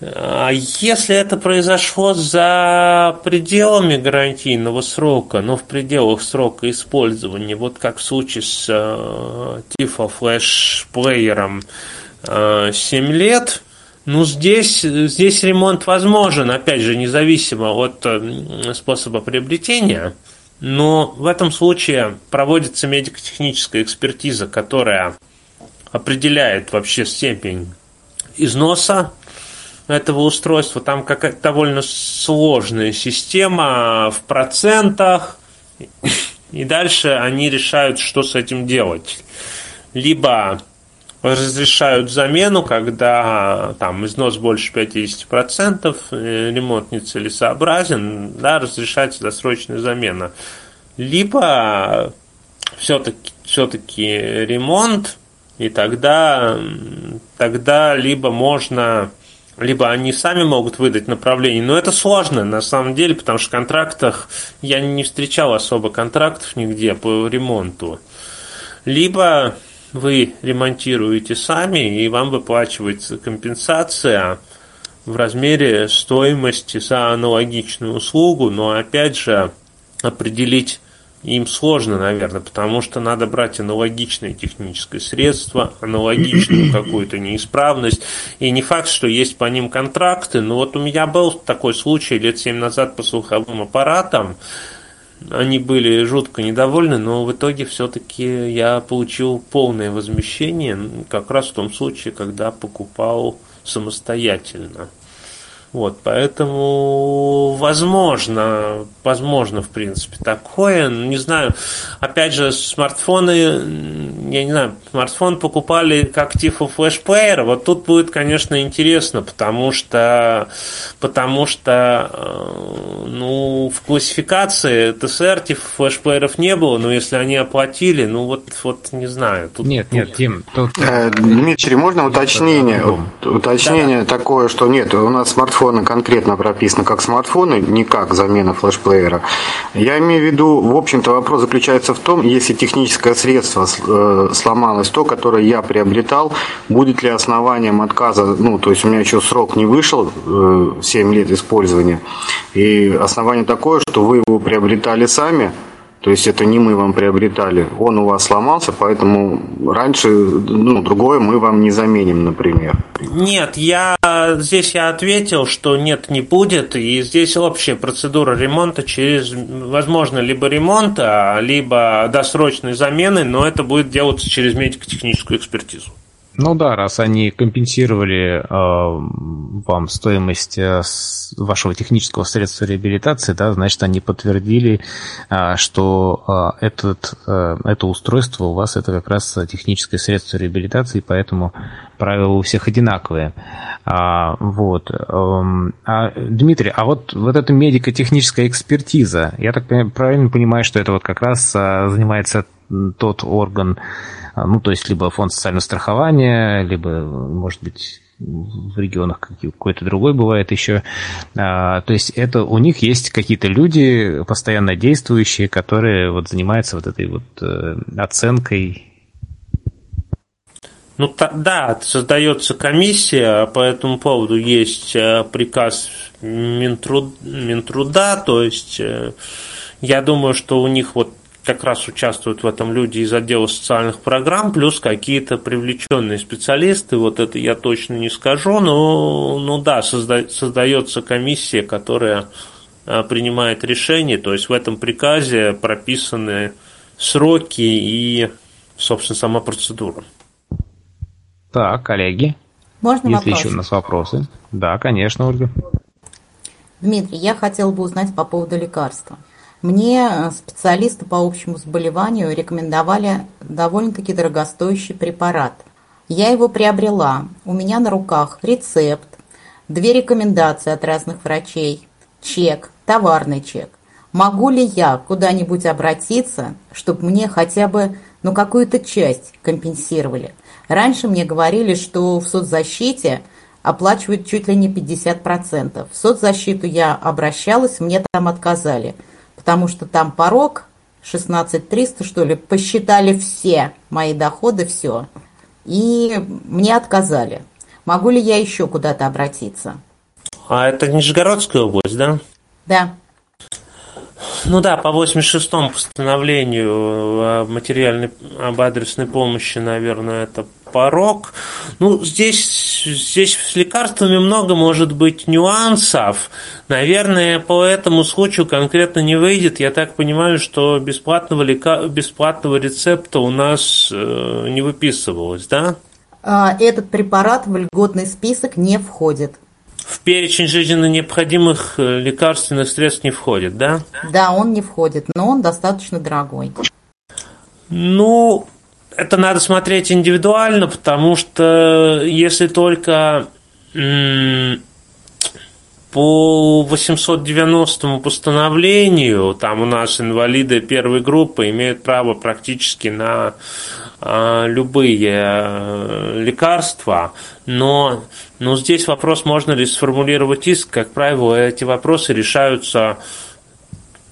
А если это произошло за пределами гарантийного срока, но в пределах срока использования, вот как в случае с э, Tifo Flash плеером э, 7 лет, ну, здесь, здесь ремонт возможен, опять же, независимо от э, способа приобретения. Но в этом случае проводится медико-техническая экспертиза, которая определяет вообще степень износа этого устройства. Там какая-то довольно сложная система в процентах. И дальше они решают, что с этим делать. Либо разрешают замену, когда там износ больше 50%, э, ремонт нецелесообразен, да, разрешается досрочная замена. Либо все-таки все-таки ремонт, и тогда, тогда либо можно либо они сами могут выдать направление, но это сложно на самом деле, потому что в контрактах я не встречал особо контрактов нигде по ремонту. Либо вы ремонтируете сами, и вам выплачивается компенсация в размере стоимости за аналогичную услугу, но опять же определить им сложно, наверное, потому что надо брать аналогичное техническое средство, аналогичную какую-то неисправность. И не факт, что есть по ним контракты, но вот у меня был такой случай лет семь назад по слуховым аппаратам, они были жутко недовольны, но в итоге все-таки я получил полное возмещение, как раз в том случае, когда покупал самостоятельно. Вот, поэтому возможно, возможно, в принципе, такое. Не знаю, опять же, смартфоны, я не знаю, смартфон покупали как типа флешплеера. Вот тут будет, конечно, интересно, потому что, потому что, э, ну, в классификации ТСР типа флешплееров не было, но если они оплатили, ну вот, вот не знаю. Тут, нет, нет, Тим, тут... Э, Дмитрий, можно уточнение? Уточнение да. такое, что нет, у нас смартфон смартфоны конкретно прописаны как смартфоны, не как замена флешплеера. Я имею в виду, в общем-то, вопрос заключается в том, если техническое средство э, сломалось, то, которое я приобретал, будет ли основанием отказа, ну, то есть у меня еще срок не вышел, 7 э, лет использования, и основание такое, что вы его приобретали сами, то есть это не мы вам приобретали. Он у вас сломался, поэтому раньше, ну, другое мы вам не заменим, например. Нет, я здесь я ответил, что нет, не будет. И здесь общая процедура ремонта через, возможно, либо ремонта, либо досрочной замены, но это будет делаться через медико-техническую экспертизу. Ну да, раз они компенсировали э, вам стоимость э, вашего технического средства реабилитации, да, значит, они подтвердили, э, что э, этот, э, это устройство у вас это как раз техническое средство реабилитации, поэтому правила у всех одинаковые. А, вот. Эм, а, Дмитрий, а вот, вот эта медико-техническая экспертиза, я так правильно понимаю, что это вот как раз а, занимается тот орган, ну, то есть либо фонд социального страхования, либо, может быть, в регионах какой-то другой бывает еще. А, то есть это у них есть какие-то люди постоянно действующие, которые вот занимаются вот этой вот э, оценкой ну да, создается комиссия, по этому поводу есть э, приказ Минтруд, Минтруда, то есть э, я думаю, что у них вот как раз участвуют в этом люди из отдела социальных программ, плюс какие-то привлеченные специалисты, вот это я точно не скажу, но ну да, созда, создается комиссия, которая а, принимает решение, то есть в этом приказе прописаны сроки и, собственно, сама процедура. Так, коллеги. Можно Если вопрос? еще у нас вопросы. Да, конечно, Ольга. Дмитрий, я хотела бы узнать по поводу лекарства. Мне э, специалисты по общему заболеванию рекомендовали довольно-таки дорогостоящий препарат. Я его приобрела. У меня на руках рецепт, две рекомендации от разных врачей, чек, товарный чек. Могу ли я куда-нибудь обратиться, чтобы мне хотя бы ну, какую-то часть компенсировали? Раньше мне говорили, что в соцзащите оплачивают чуть ли не 50%. В соцзащиту я обращалась, мне там отказали – потому что там порог 16 300, что ли, посчитали все мои доходы, все. И мне отказали. Могу ли я еще куда-то обратиться? А это Нижегородская область, да? Да. Ну да, по 86-му постановлению об материальной, об адресной помощи, наверное, это порог. Ну, здесь, здесь с лекарствами много может быть нюансов. Наверное, по этому случаю конкретно не выйдет. Я так понимаю, что бесплатного, лека... бесплатного рецепта у нас э, не выписывалось, да? А, этот препарат в льготный список не входит. в перечень жизненно необходимых э, лекарственных средств не входит, да? Да, он не входит, но он достаточно дорогой. Ну, это надо смотреть индивидуально, потому что если только по 890 постановлению, там у нас инвалиды первой группы имеют право практически на а, любые э, лекарства, но, но здесь вопрос, можно ли сформулировать иск, как правило, эти вопросы решаются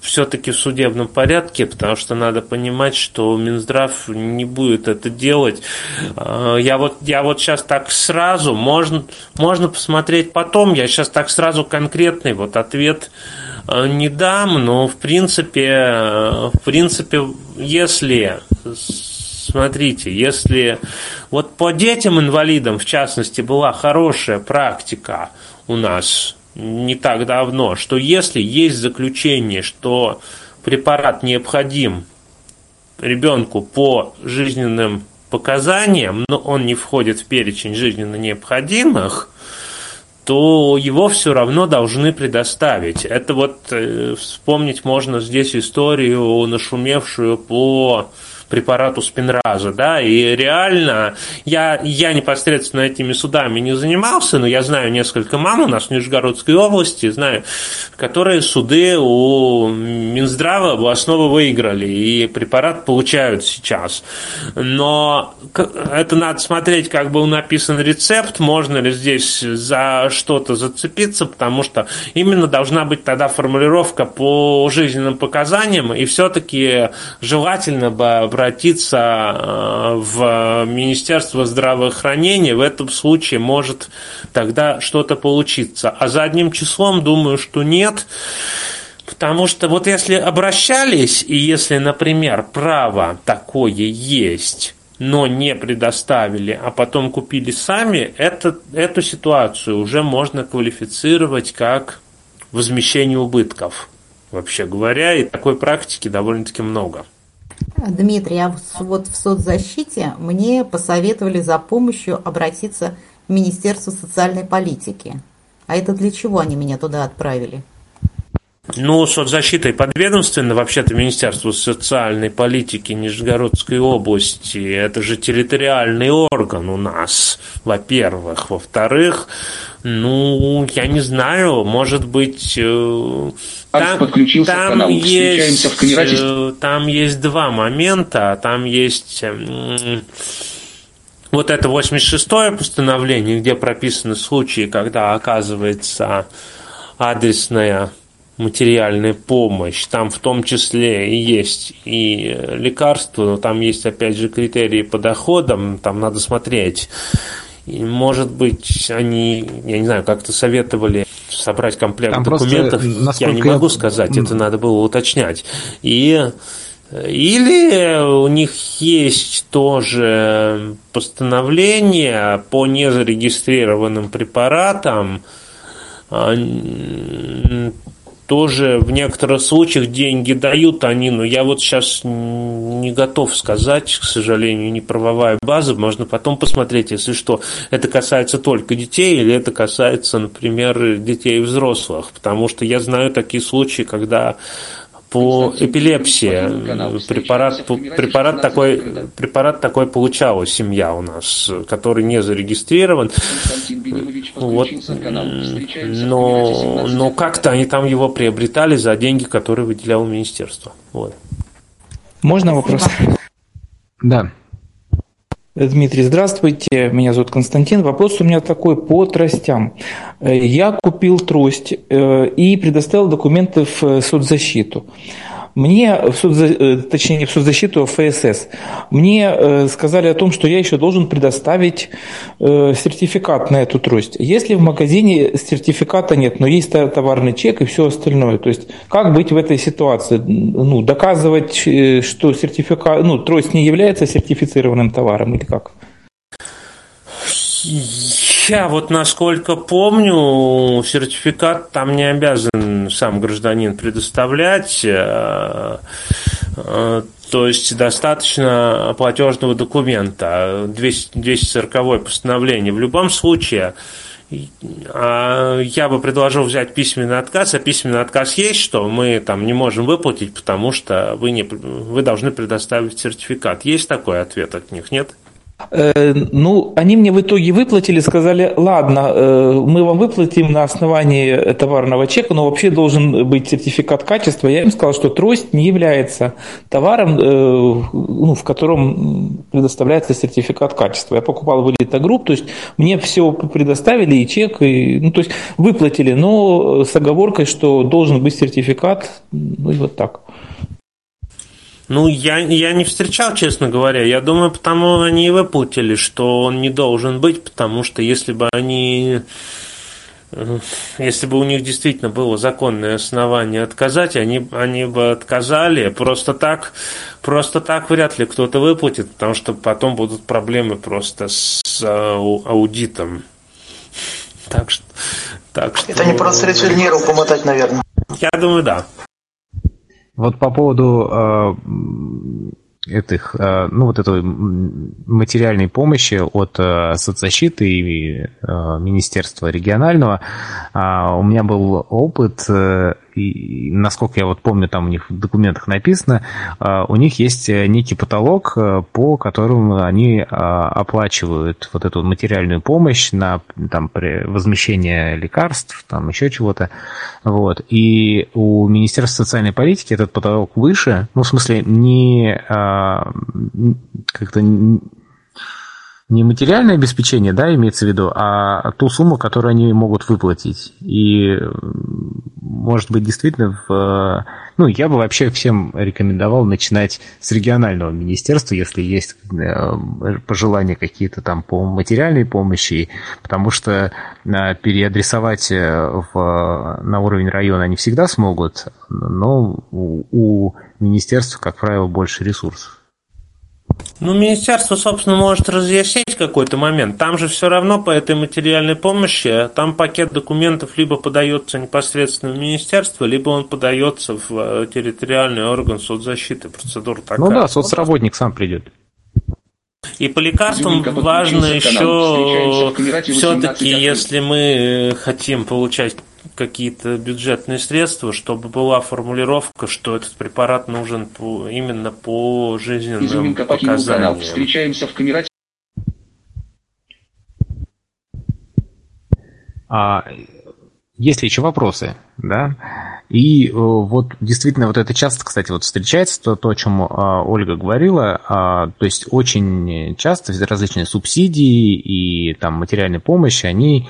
все-таки в судебном порядке, потому что надо понимать, что Минздрав не будет это делать. А, я вот, я вот сейчас так сразу, можно, можно посмотреть потом, я сейчас так сразу конкретный вот ответ а, не дам, но в принципе, в принципе, если смотрите, если вот по детям-инвалидам, в частности, была хорошая практика у нас не так давно, что если есть заключение, что препарат необходим ребенку по жизненным показаниям, но он не входит в перечень жизненно необходимых, то его все равно должны предоставить. Это вот э, вспомнить можно здесь историю, нашумевшую по препарату спинраза, да, и реально я, я непосредственно этими судами не занимался, но я знаю несколько мам у нас в Нижегородской области, знаю, которые суды у Минздрава областного выиграли, и препарат получают сейчас. Но это надо смотреть, как был написан рецепт, можно ли здесь за что-то зацепиться, потому что именно должна быть тогда формулировка по жизненным показаниям, и все-таки желательно бы обратиться э, в Министерство здравоохранения, в этом случае может тогда что-то получиться. А за одним числом думаю, что нет. Потому что вот если обращались, и если, например, право такое есть, но не предоставили, а потом купили сами, это, эту ситуацию уже можно квалифицировать как возмещение убытков, вообще говоря, и такой практики довольно-таки много. Дмитрий, а вот в соцзащите мне посоветовали за помощью обратиться в Министерство социальной политики. А это для чего они меня туда отправили? Ну, соцзащитой подведомственно, вообще-то, Министерство социальной политики Нижегородской области. Это же территориальный орган у нас, во-первых. Во-вторых, ну, я не знаю, может быть... Э, там, подключился там канал. Есть, в э, Там есть два момента. Там есть вот это 86-е постановление, где прописаны случаи, когда оказывается адресная материальная помощь. Там в том числе и есть и лекарства, но там есть опять же критерии по доходам, там надо смотреть. И, может быть, они, я не знаю, как-то советовали собрать комплект там документов. Просто, я не могу сказать, это надо было уточнять. И или у них есть тоже постановление по незарегистрированным препаратам, а, тоже в некоторых случаях деньги дают они, но я вот сейчас не готов сказать, к сожалению, не правовая база, можно потом посмотреть, если что, это касается только детей или это касается, например, детей и взрослых, потому что я знаю такие случаи, когда по эпилепсии. Препарат, препарат, такой, препарат такой получала семья у нас, который не зарегистрирован. Вот, но, но как-то они там его приобретали за деньги, которые выделяло министерство. Вот. Можно вопрос? Да. Дмитрий, здравствуйте. Меня зовут Константин. Вопрос у меня такой по тростям. Э, я купил трость э, и предоставил документы в соцзащиту. Мне, в соцза... Э, точнее, в соцзащиту ФСС, мне э, сказали о том, что я еще должен предоставить э, сертификат на эту трость. Если в магазине сертификата нет, но есть товарный чек и все остальное, то есть как быть в этой ситуации? Ну, доказывать, что сертификат, ну, трость не является сертифицированным товаром или как? Я вот насколько помню, сертификат там не обязан сам гражданин предоставлять. Э, э, то есть достаточно платежного документа, 240 постановление. В любом случае, а я бы предложил взять письменный отказ, а письменный отказ есть, что мы там не можем выплатить, потому что вы, не, вы должны предоставить сертификат. Есть такой ответ от них, нет? Э, ну, они мне в итоге выплатили, сказали, ладно, э, мы вам выплатим на основании товарного чека, но вообще должен быть сертификат качества. Я им сказал, что трость не является товаром, э, ну, в котором предоставляется сертификат качества. Я покупал в Элитогрупп, то есть мне все предоставили, и чек, и, ну, то есть выплатили, но с оговоркой, что должен быть сертификат, ну и вот так. Ну, я, я не встречал, честно говоря. Я думаю, потому они и выплатили, что он не должен быть, потому что если бы они... Э, если бы у них действительно было законное основание отказать, они, они бы отказали. Просто так, просто так вряд ли кто-то выплатит, потому что потом будут проблемы просто с аудитом. Так что, так что... Это не просто решили нервы помотать, наверное. Я думаю, да. Вот по поводу э, этих, э, ну, вот этой материальной помощи от э, соцзащиты и э, Министерства регионального, э, у меня был опыт э, и, насколько я вот помню, там у них в документах написано, а, у них есть э, некий потолок, э, по которому они а, оплачивают вот эту материальную помощь на там, возмещение лекарств, там еще чего-то. Вот. И у Министерства социальной политики этот потолок выше, ну, в смысле, не а, как-то не материальное обеспечение, да, имеется в виду, а ту сумму, которую они могут выплатить. И, может быть, действительно, в, ну, я бы вообще всем рекомендовал начинать с регионального министерства, если есть э, пожелания какие-то там по материальной помощи, потому что э, переадресовать э, в, на уровень района они всегда смогут, но у, у министерства, как правило, больше ресурсов. Ну, министерство, собственно, может разъяснить какой-то момент. Там же все равно по этой материальной помощи, там пакет документов либо подается непосредственно в министерство, либо он подается в э, территориальный орган соцзащиты. Процедура такая. Ну да, соцработник сам придет. И по лекарствам важно еще все-таки, если мы хотим получать какие-то бюджетные средства, чтобы была формулировка, что этот препарат нужен по, именно по жизненным Изюминка показаниям. Канал. Встречаемся в Камерате. А, есть ли еще вопросы? Да? И э, вот действительно вот это часто, кстати, вот встречается, то, то о чем а, Ольга говорила, а, то есть очень часто различные субсидии и там материальная помощь, они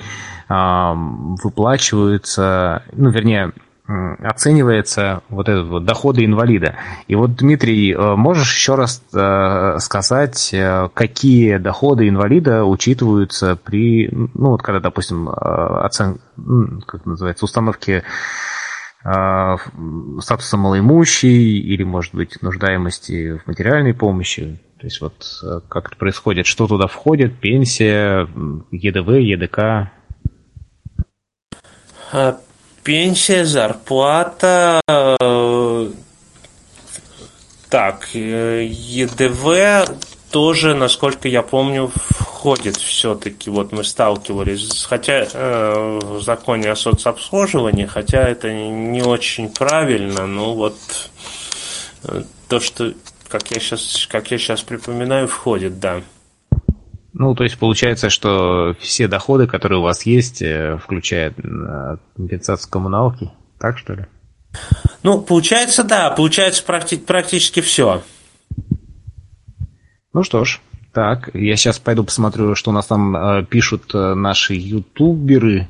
выплачиваются, ну, вернее, оценивается вот этот вот доходы инвалида. И вот, Дмитрий, э, можешь еще раз э, сказать, э, какие доходы инвалида учитываются при, ну вот когда, допустим, оцен, как называется, установки статуса малоимущий или, может быть, нуждаемости в материальной помощи? То есть вот как это происходит, что туда входит, пенсия, ЕДВ, ЕДК? А, пенсия, зарплата, э, так, э, ЕДВ тоже, насколько я помню, входит все-таки. Вот мы сталкивались, хотя э, в законе о соцобслуживании, хотя это не очень правильно, но вот то, что, как я сейчас, как я сейчас припоминаю, входит, да. Ну, то есть получается, что все доходы, которые у вас есть, э, включая э, компенсацию коммуналки, так что ли? Ну, получается, да, получается практи- практически все. Ну что ж, так, я сейчас пойду посмотрю, что у нас там э, пишут э, наши ютуберы.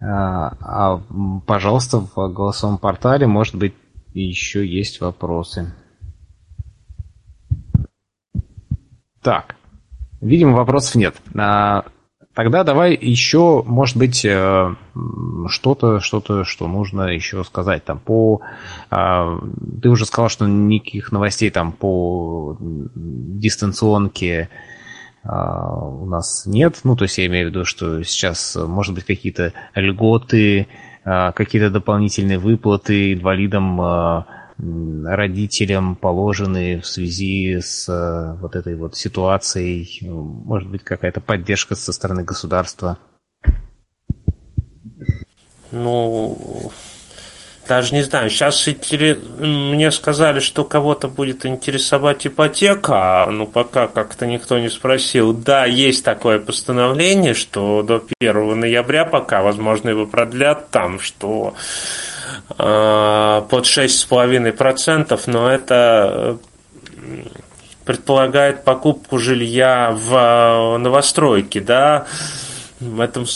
Э, а, пожалуйста, в голосовом портале, может быть, еще есть вопросы. Так, Видимо, вопросов нет. А, тогда давай еще, может быть, э, что-то, что-то, что нужно еще сказать там по. А, ты уже сказал, что никаких новостей там по дистанционке а, у нас нет. Ну, то есть я имею в виду, что сейчас, может быть, какие-то льготы, какие-то дополнительные выплаты инвалидам родителям положены в связи с э, вот этой вот ситуацией? Может быть, какая-то поддержка со стороны государства? ну, даже не знаю, сейчас мне сказали, что кого-то будет интересовать ипотека, а ну пока как-то никто не спросил. Да, есть такое постановление, что до 1 ноября пока, возможно, его продлят там, что под 6,5%, но это предполагает покупку жилья в новостройке, да, в этом,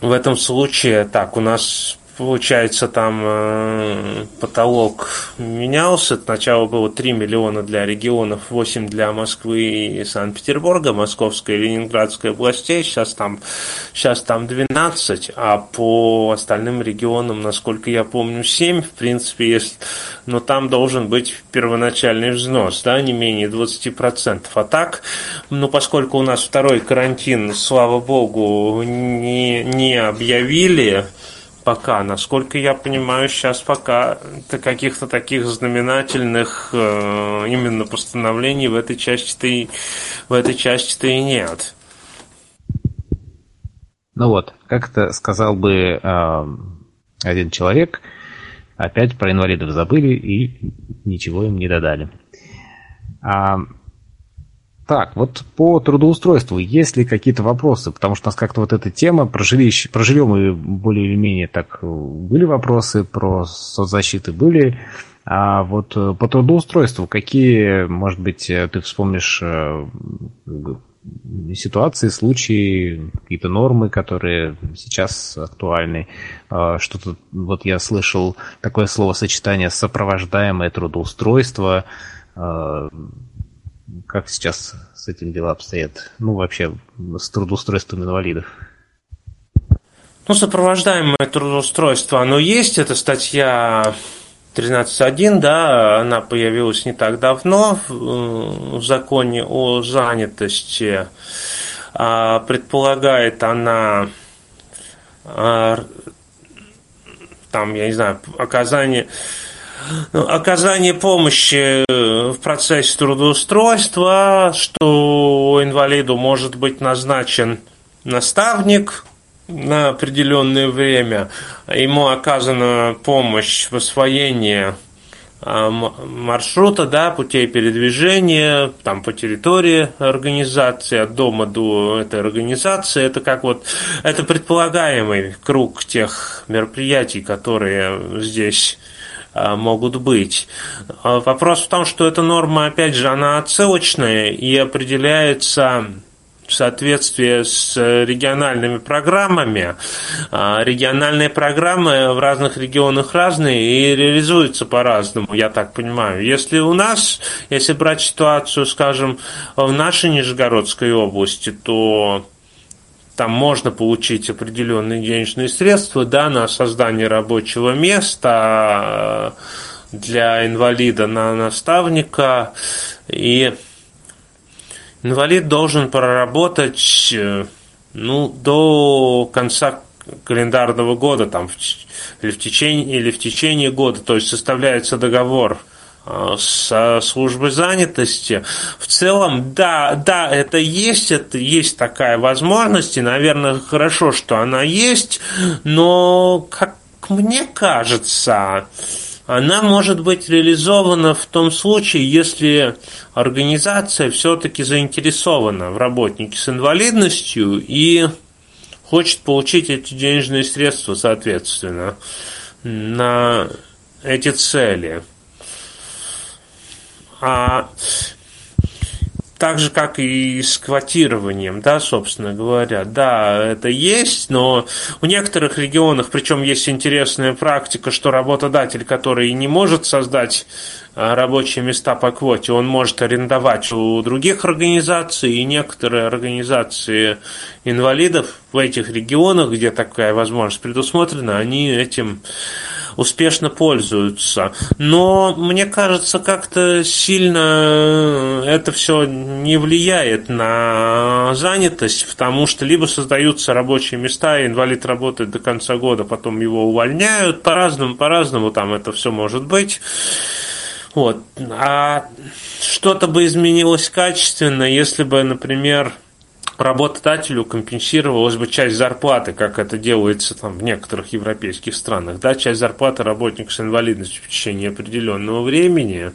в этом случае, так, у нас получается, там э, потолок менялся. Сначала было 3 миллиона для регионов, 8 для Москвы и Санкт-Петербурга, Московской и Ленинградской областей. Сейчас там, сейчас там 12, а по остальным регионам, насколько я помню, 7, в принципе, есть. Но там должен быть первоначальный взнос, да, не менее 20%. А так, ну, поскольку у нас второй карантин, слава богу, не, не объявили, пока, насколько я понимаю, сейчас пока каких-то таких знаменательных э, именно постановлений в этой части-то и, в этой части-то и нет. Ну вот, как это сказал бы э, один человек, опять про инвалидов забыли и ничего им не додали. А, так, вот по трудоустройству, есть ли какие-то вопросы? Потому что у нас как-то вот эта тема про жилище, про жилье мы более или менее так э, были вопросы, про соцзащиты были. А вот э, по трудоустройству, какие, может быть, э, ты вспомнишь ситуации, случаи, какие-то нормы, которые сейчас актуальны. Что-то, вот я слышал такое словосочетание «сопровождаемое трудоустройство», как сейчас с этим дела обстоят? Ну, вообще, с трудоустройством инвалидов. Ну, сопровождаемое трудоустройство, оно есть. Это статья 13.1, да, она появилась не так давно в э, законе о занятости. А, предполагает она а, там, я не знаю, оказание оказание помощи э, в процессе трудоустройства, что инвалиду может быть назначен наставник на определенное время, ему оказана помощь в освоении а, маршрута, да, путей передвижения, там по территории организации, от дома до этой организации, это как вот, это предполагаемый круг тех мероприятий, которые здесь могут быть. А, вопрос в том, что эта норма, опять же, она отсылочная и определяется в соответствии с региональными программами. А, региональные программы в разных регионах разные и реализуются по-разному, я так понимаю. Если у нас, если брать ситуацию, скажем, в нашей Нижегородской области, то там можно получить определенные денежные средства да, на создание рабочего места для инвалида на наставника. И инвалид должен проработать э, ну, до конца календарного года там, или, в течение, или в течение года. То есть составляется договор Э, с службой занятости. В целом, да, да, это есть, это есть такая возможность, и, наверное, хорошо, что она есть, но, как мне кажется, она может быть реализована в том случае, если организация все-таки заинтересована в работнике с инвалидностью и хочет получить эти денежные средства, соответственно, на эти цели. А так же, как и с квотированием, да, собственно говоря. Да, это есть, но в некоторых регионах, причем есть интересная практика, что работодатель, который не может создать а, рабочие места по квоте, он может арендовать у других организаций, и некоторые организации инвалидов в этих регионах, где такая возможность предусмотрена, они этим успешно пользуются. Но мне кажется, как-то сильно это все не влияет на занятость, потому что либо создаются рабочие места, и инвалид работает до конца года, потом его увольняют, по-разному, по-разному там это все может быть. Вот. А что-то бы изменилось качественно, если бы, например, работодателю компенсировалась бы часть зарплаты, как это делается там в некоторых европейских странах, да, часть зарплаты работника с инвалидностью в течение определенного времени,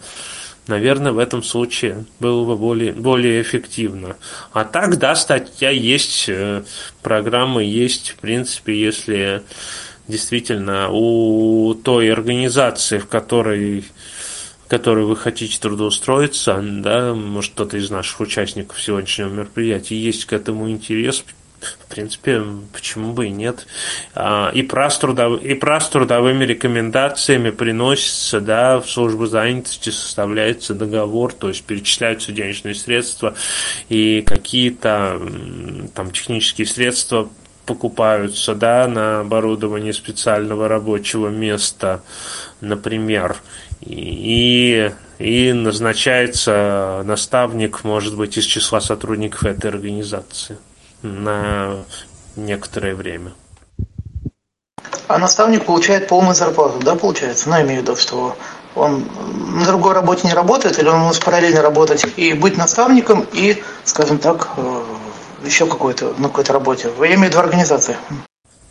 наверное, в этом случае было бы более, более эффективно. А так, да, статья есть, э, программа есть, в принципе, если действительно у той организации, в которой которой вы хотите трудоустроиться, да, может кто-то из наших участников сегодняшнего мероприятия есть к этому интерес, в принципе, почему бы и нет. А, и прав трудов... и прав с трудовыми рекомендациями приносится, да, в службу занятости составляется договор, то есть перечисляются денежные средства и какие-то там технические средства покупаются, да, на оборудование специального рабочего места, например и, и назначается наставник, может быть, из числа сотрудников этой организации на некоторое время. А наставник получает полную зарплату, да, получается? Ну, я имею в виду, что он на другой работе не работает, или он может параллельно работать и быть наставником, и, скажем так, э, еще какой-то, на какой-то работе. Я имею в виду организации.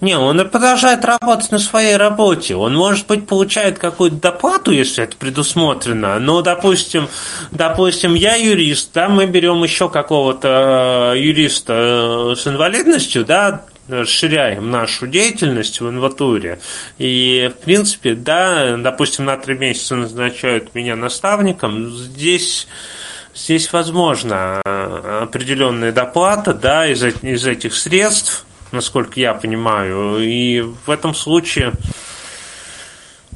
Не, он продолжает работать на своей работе. Он, может быть, получает какую-то доплату, если это предусмотрено. Но, допустим, допустим, я юрист, да, мы берем еще какого-то э, юриста э, с инвалидностью, да, расширяем нашу деятельность в инватуре. И, в принципе, да, допустим, на три месяца назначают меня наставником. Здесь здесь возможно э, определенная доплата, да, из, из этих средств, насколько я понимаю. И в этом случае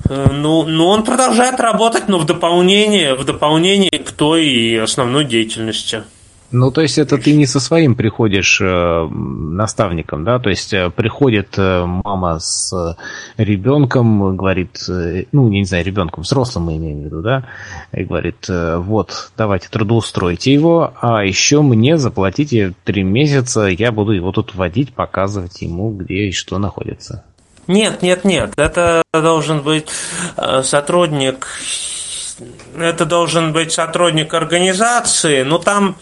э, ну, ну, он продолжает работать, но в дополнение, в дополнение к той основной деятельности. Ну, то есть это ты не со своим приходишь э, наставником, да? То есть э, приходит э, мама с ребенком, говорит, э, ну, не знаю, ребенком, взрослым мы имеем в виду, да? И говорит, э, вот, давайте трудоустройте его, а еще мне заплатите три месяца, я буду его тут водить, показывать ему, где и что находится. Нет, нет, нет, это должен быть э, сотрудник, это должен быть сотрудник организации, но там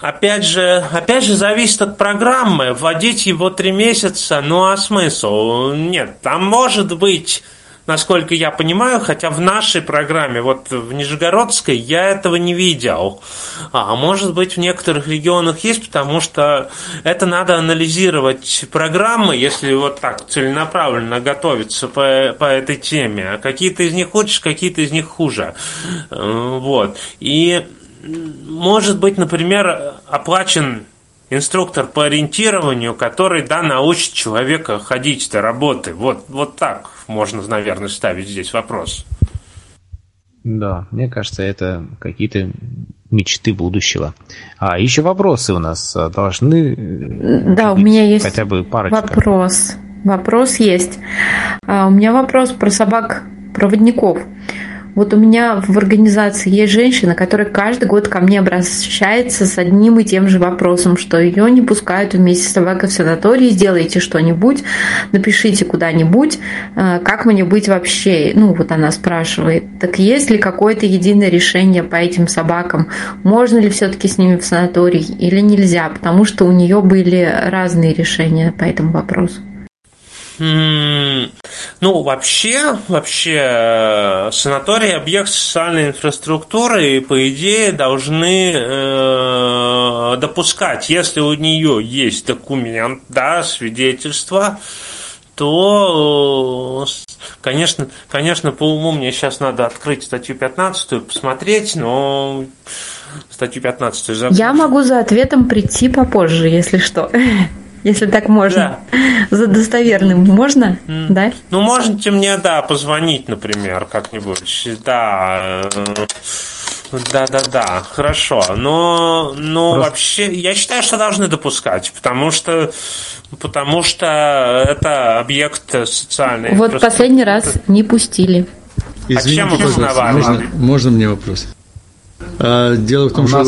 Опять же, опять же, зависит от программы. Вводить его три месяца, ну а смысл? Нет, там может быть, насколько я понимаю, хотя в нашей программе, вот в Нижегородской, я этого не видел. А может быть, в некоторых регионах есть, потому что это надо анализировать программы, если вот так целенаправленно готовиться по, по этой теме. Какие-то из них лучше, какие-то из них хуже. Э, вот. И может быть, например, оплачен инструктор по ориентированию, который, да, научит человека ходить до работы. Вот, вот так можно, наверное, ставить здесь вопрос. Да, мне кажется, это какие-то мечты будущего. А еще вопросы у нас а, должны. Да, у меня есть хотя бы парочка. Вопрос. Вопрос есть. А, у меня вопрос про собак проводников. Вот у меня в организации есть женщина, которая каждый год ко мне обращается с одним и тем же вопросом, что ее не пускают вместе с собакой в санаторий, сделайте что-нибудь, напишите куда-нибудь, э, как мне быть вообще? Ну, вот она спрашивает, так есть ли какое-то единое решение по этим собакам? Можно ли все-таки с ними в санаторий или нельзя? Потому что у нее были разные решения по этому вопросу. Ну, вообще, вообще, э, санатории объект социальной инфраструктуры, и, по идее, должны э, допускать, если у нее есть документ, да, свидетельство, то, э, конечно, конечно, по уму мне сейчас надо открыть статью 15 посмотреть, но статью 15 забыл. Я могу за ответом прийти попозже, если что. если так можно. Да. За достоверным можно, mm. да? Ну, можете мне, да, позвонить, например, как-нибудь. Да. Да-да-да, хорошо. Но, но Просто... вообще, я считаю, что должны допускать, потому что потому что это объект социальный. Вот последний раз не пустили. Извините, а чем можно, можно мне вопрос? А, дело в том, что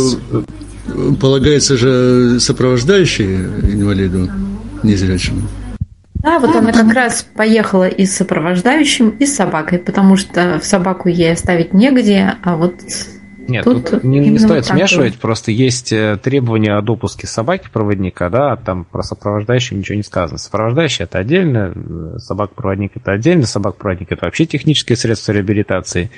полагается же сопровождающий инвалиду незрячему. Да, вот она как раз поехала и с сопровождающим, и с собакой, потому что собаку ей оставить негде, а вот Нет, тут, тут не, не стоит смешивать, просто есть э, требования о допуске собаки-проводника, да, там про сопровождающего ничего не сказано. Сопровождающий это отдельно, э, собак-проводник это отдельно, собак-проводник это вообще техническое средство реабилитации.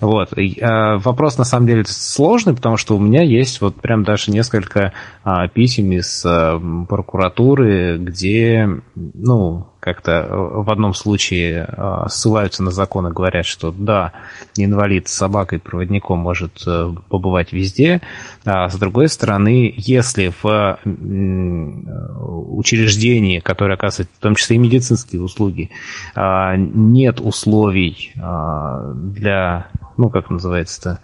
Вот. И, э, вопрос на самом деле сложный, потому что у меня есть вот прям даже несколько э, писем из э, прокуратуры, где, ну, как-то э, в одном случае э, ссылаются на закон и говорят, что да, инвалид с собакой проводником может э, побывать везде, а с другой стороны, если в учреждении, которое оказывает в том числе и медицинские услуги, нет условий для, ну как называется-то,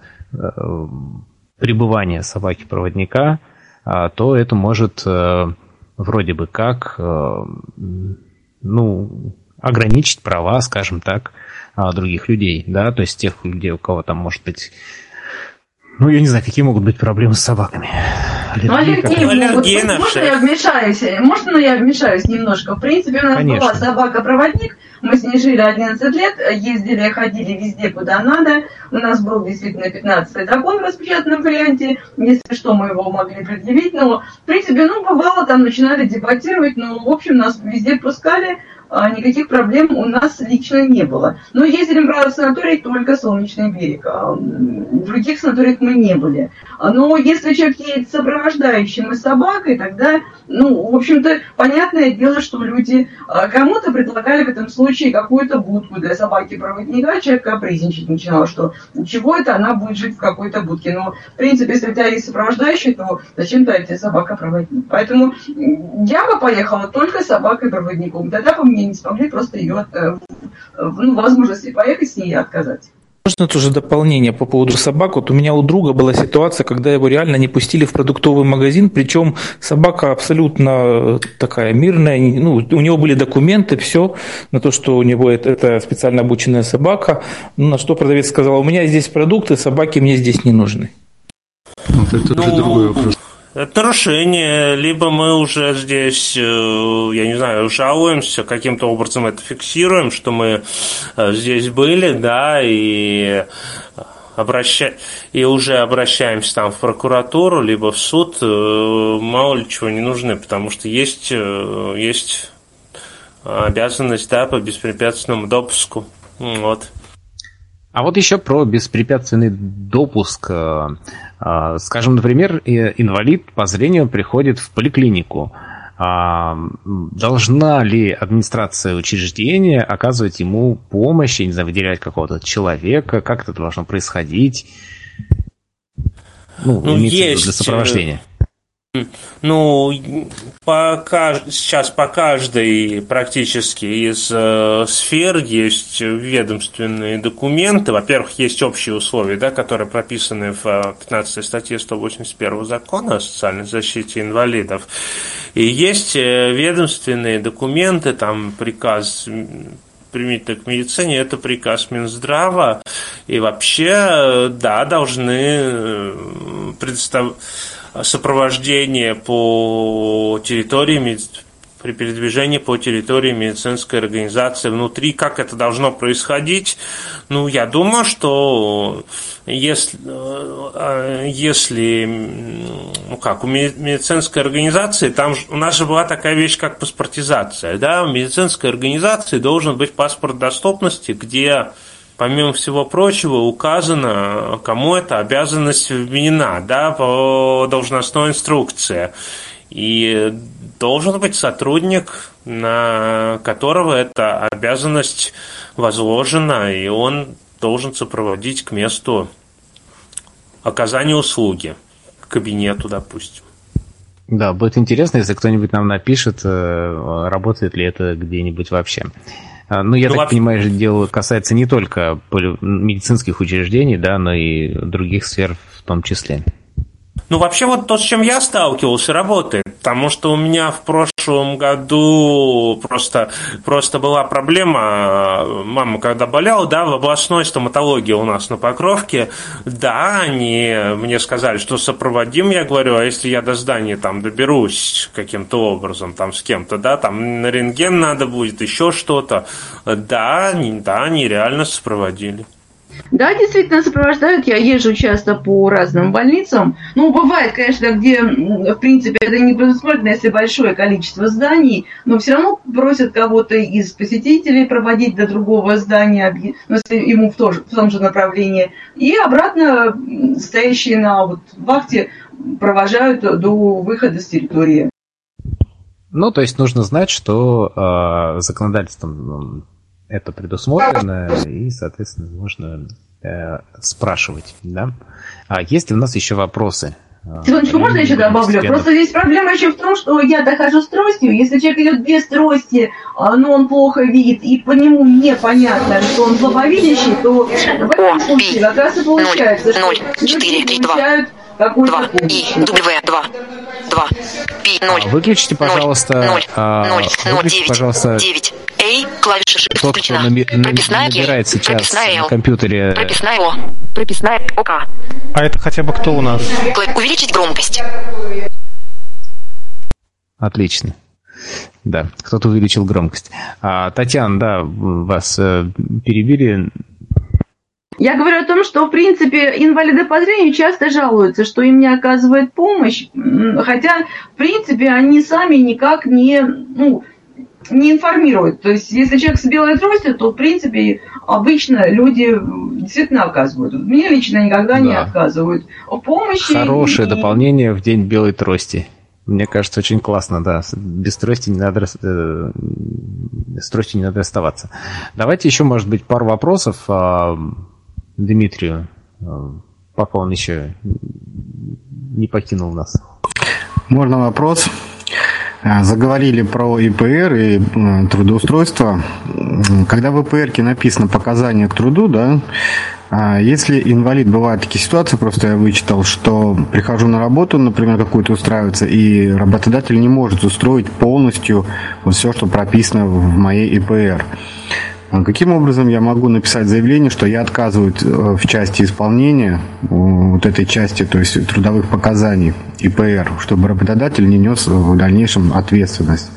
пребывания собаки-проводника, то это может вроде бы как ну, ограничить права, скажем так, а, других людей, да, то есть тех людей, у кого там, может быть, ну, я не знаю, какие могут быть проблемы с собаками. Ну, аллергии могут быть. Можно я вмешаюсь? Можно я вмешаюсь немножко? В принципе, у нас Конечно. была собака-проводник, мы с ней жили 11 лет, ездили, ходили везде, куда надо. У нас был действительно 15-й закон в распечатанном варианте. Если что, мы его могли предъявить. Но, в принципе, ну, бывало, там начинали дебатировать, но, в общем, нас везде пускали. А, никаких проблем у нас лично не было. Но ездили правда, в санаторий только Солнечный берег. А, в других санаториях мы не были. А, но если человек едет сопровождающим и собакой, тогда, ну, в общем-то, понятное дело, что люди кому-то предлагали в этом случае какую-то будку для собаки-проводника, человек капризничать начинал, что чего это она будет жить в какой-то будке. Но, в принципе, если у тебя есть сопровождающий, то зачем-то тебе собака-проводник. Поэтому я бы поехала только с собакой-проводником. Тогда бы мне не смогли просто ее э, ну, возможности поехать с ней отказать. Можно тоже дополнение по поводу собак? Вот у меня у друга была ситуация, когда его реально не пустили в продуктовый магазин, причем собака абсолютно такая мирная, ну, у него были документы, все, на то, что у него это, это специально обученная собака, ну, на что продавец сказал, у меня здесь продукты, собаки мне здесь не нужны. Вот это ну, другой вопрос. Это нарушение, либо мы уже здесь, э, я не знаю, жалуемся, каким-то образом это фиксируем, что мы э, здесь были, да, и обраща... и уже обращаемся там в прокуратуру, либо в суд, э, мало ли чего не нужны, потому что есть, есть обязанность да, по беспрепятственному допуску. Вот. А вот еще про беспрепятственный допуск. Э, э, скажем, например, инвалид по зрению приходит в поликлинику. А, должна ли администрация учреждения оказывать ему помощь, я не знаю, выделять какого-то человека? Как это должно происходить? Ну, ну есть для сопровождения. Ну, по, сейчас по каждой практически из э, сфер есть ведомственные документы. Во-первых, есть общие условия, да, которые прописаны в 15 э, статье 181 закона о социальной защите инвалидов. И есть э, ведомственные документы, там приказ применительно к медицине, это приказ Минздрава. И вообще, э, да, должны предоставить сопровождение по территории при передвижении по территории медицинской организации внутри, как это должно происходить. Ну, я думаю, что если, э, если ну как, у медицинской организации, там у нас же была такая вещь, как паспортизация, да, в медицинской организации должен быть паспорт доступности, где помимо всего прочего, указано, кому эта обязанность вменена, да, по должностной инструкции. И должен быть сотрудник, на которого эта обязанность возложена, и он должен сопроводить к месту оказания услуги, к кабинету, допустим. Да, будет интересно, если кто-нибудь нам напишет, э, работает ли это где-нибудь вообще. А, ну, я ну, так вообще... понимаю, дело касается не только медицинских учреждений, да, но и других сфер в том числе. Ну, вообще, вот то, с чем я сталкивался, работает. Потому что у меня в прошлом году просто, просто была проблема. Мама, когда болела, да, в областной стоматологии у нас на Покровке, да, они мне сказали, что сопроводим. Я говорю, а если я до здания там доберусь каким-то образом, там с кем-то, да, там на рентген надо будет, еще что-то. Да, да, они реально сопроводили. Да, действительно сопровождают. Я езжу часто по разным больницам. Ну, бывает, конечно, где, в принципе, это не предусмотрено, если большое количество зданий, но все равно просят кого-то из посетителей проводить до другого здания, ну, если ему в, то же, в том же направлении. И обратно стоящие на вот, вахте провожают до выхода с территории. Ну, то есть нужно знать, что э, законодательством это предусмотрено, и, соответственно, можно э, спрашивать, да. А есть ли у нас еще вопросы? Секундочку, можно еще добавлю? Просто здесь проблема еще в том, что я дохожу с тростью. Если человек идет без трости, а, но он плохо видит, и по нему непонятно, что он слабовидящий, то в этом случае как раз и получается, 0, 0, 4, 3, 2, 2, И, W, 2, 2, Пи, 0. Выключите, пожалуйста, 0, 0, 0, 9, пожалуйста, 9, A, клавиша Shift Тот, кто нами, прописная набирает сейчас прописная на компьютере... Прописная О, прописная ОК. А это хотя бы кто у нас? Увеличить громкость. Отлично. Да, кто-то увеличил громкость. А, Татьяна, да, вас э, перебили. Я говорю о том, что, в принципе, инвалиды по зрению часто жалуются, что им не оказывают помощь, хотя, в принципе, они сами никак не, ну, не информируют. То есть, если человек с белой тростью, то, в принципе, обычно люди действительно оказывают. Мне лично никогда да. не отказывают помощи. Хорошее и... дополнение в день белой трости. Мне кажется, очень классно, да. Без трости не надо, э, с тростью не надо оставаться. Давайте еще, может быть, пару вопросов э, Дмитрию, э, пока он еще не покинул нас. Можно вопрос? А, заговорили про ИПР и трудоустройство. Когда в ИПР написано показания к труду, да, а если инвалид, бывают такие ситуации, просто я вычитал, что прихожу на работу, например, какую-то устраиваться, и работодатель не может устроить полностью все, что прописано в моей ИПР. А каким образом я могу написать заявление, что я отказываю э, в части исполнения э, вот этой части, то есть трудовых показаний ИПР, чтобы работодатель не нес в дальнейшем ответственность?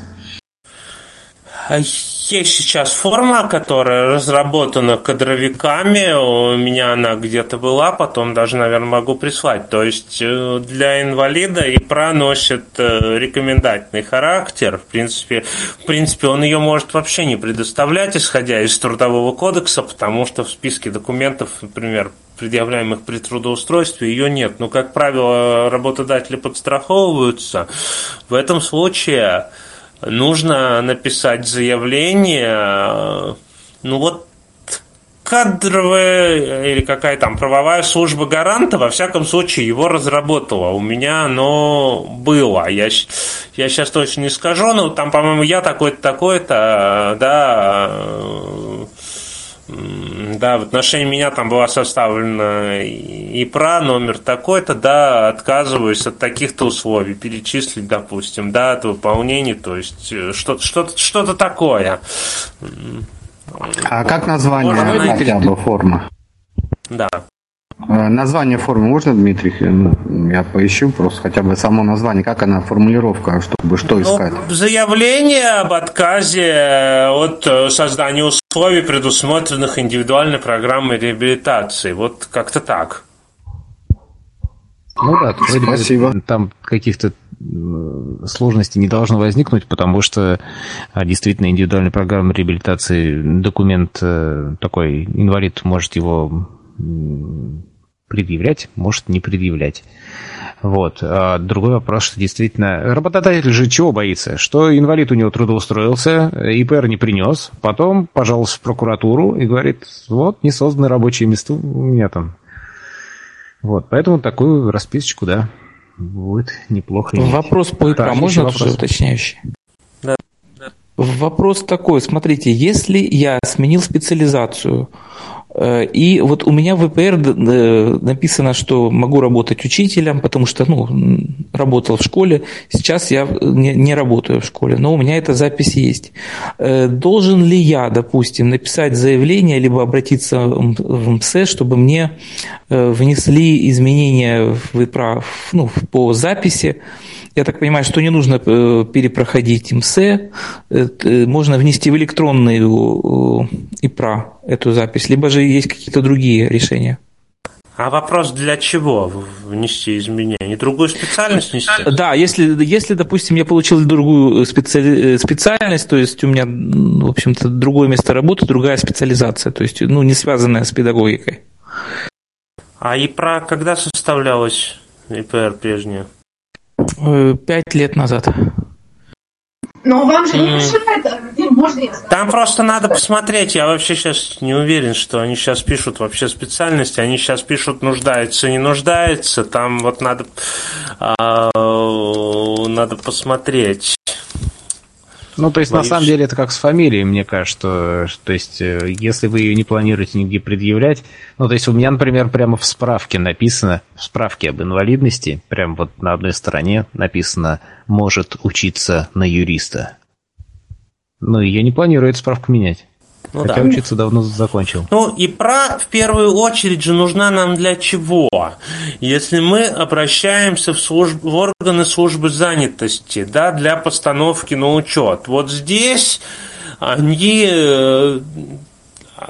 Есть сейчас форма, которая разработана кадровиками. У меня она где-то была, потом даже, наверное, могу прислать. То есть э, для инвалида и проносит э, рекомендательный характер. В принципе, в принципе, он ее может вообще не предоставлять, исходя из Трудового кодекса, потому что в списке документов, например, предъявляемых при трудоустройстве, ее нет. Но, как правило, работодатели подстраховываются. В этом случае нужно написать заявление, ну вот кадровая или какая там правовая служба гаранта, во всяком случае, его разработала. У меня оно было. Я, я сейчас точно не скажу, но там, по-моему, я такой-то, такой-то, да, да, в отношении меня там была составлена ИПРА, номер такой-то, да, отказываюсь от таких-то условий, перечислить, допустим, да, от выполнения, то есть э, что-то что что такое. А как название хотя бы форма? Да. Э, название формы можно, Дмитрий? Ну, я поищу просто хотя бы само название. Как она, формулировка, чтобы что ну, искать? Ну, заявление об отказе от э, создания условий, предусмотренных индивидуальной программой реабилитации. Вот как-то так. Ну да, Спасибо. там каких-то э, сложностей не должно возникнуть, потому что а, действительно индивидуальная программа реабилитации документ такой инвалид может его предъявлять, может не предъявлять. Вот. А другой вопрос, что действительно, работодатель же чего боится? Что инвалид у него трудоустроился, ИПР не принес, потом пожалуйста в прокуратуру и говорит, вот, не созданы рабочие места у меня там. Вот, поэтому такую расписочку, да, будет неплохо. Вопрос по ИПР, можно вопрос? тоже уточняющий? Да. Вопрос такой, смотрите, если я сменил специализацию, и вот у меня в ВПР э, написано, что могу работать учителем, потому что ну, работал в школе. Сейчас я не, работаю в школе, но у меня эта запись есть. Э, должен ли я, допустим, написать заявление, либо обратиться в МСЭ, чтобы мне внесли изменения в ну, по записи, я так понимаю, что не нужно э, перепроходить МСЭ, можно внести в электронный ИПРА эту запись, либо же есть какие-то другие решения? А вопрос для чего внести изменения? Другую специальность нести? Да, если, если допустим, я получил другую специали... специальность, то есть у меня, в общем-то, другое место работы, другая специализация, то есть, ну, не связанная с педагогикой. А ИПРА когда составлялась ИПР прежняя? Э, пять лет назад. Но вам же не мешает, Дим, можно я Там просто надо посмотреть, я вообще сейчас не уверен, что они сейчас пишут вообще специальности, они сейчас пишут нуждается, не нуждается, там вот надо, а, надо посмотреть. Ну, то есть, Боюсь. на самом деле, это как с фамилией, мне кажется. То есть, э, если вы ее не планируете нигде предъявлять... Ну, то есть, у меня, например, прямо в справке написано, в справке об инвалидности, прямо вот на одной стороне написано «может учиться на юриста». Ну, и я не планирую эту справку менять. Ну, Хотя да. учиться давно закончил. Ну и про в первую очередь же нужна нам для чего? Если мы обращаемся в, служб, в органы службы занятости, да, для постановки на учет. Вот здесь они э,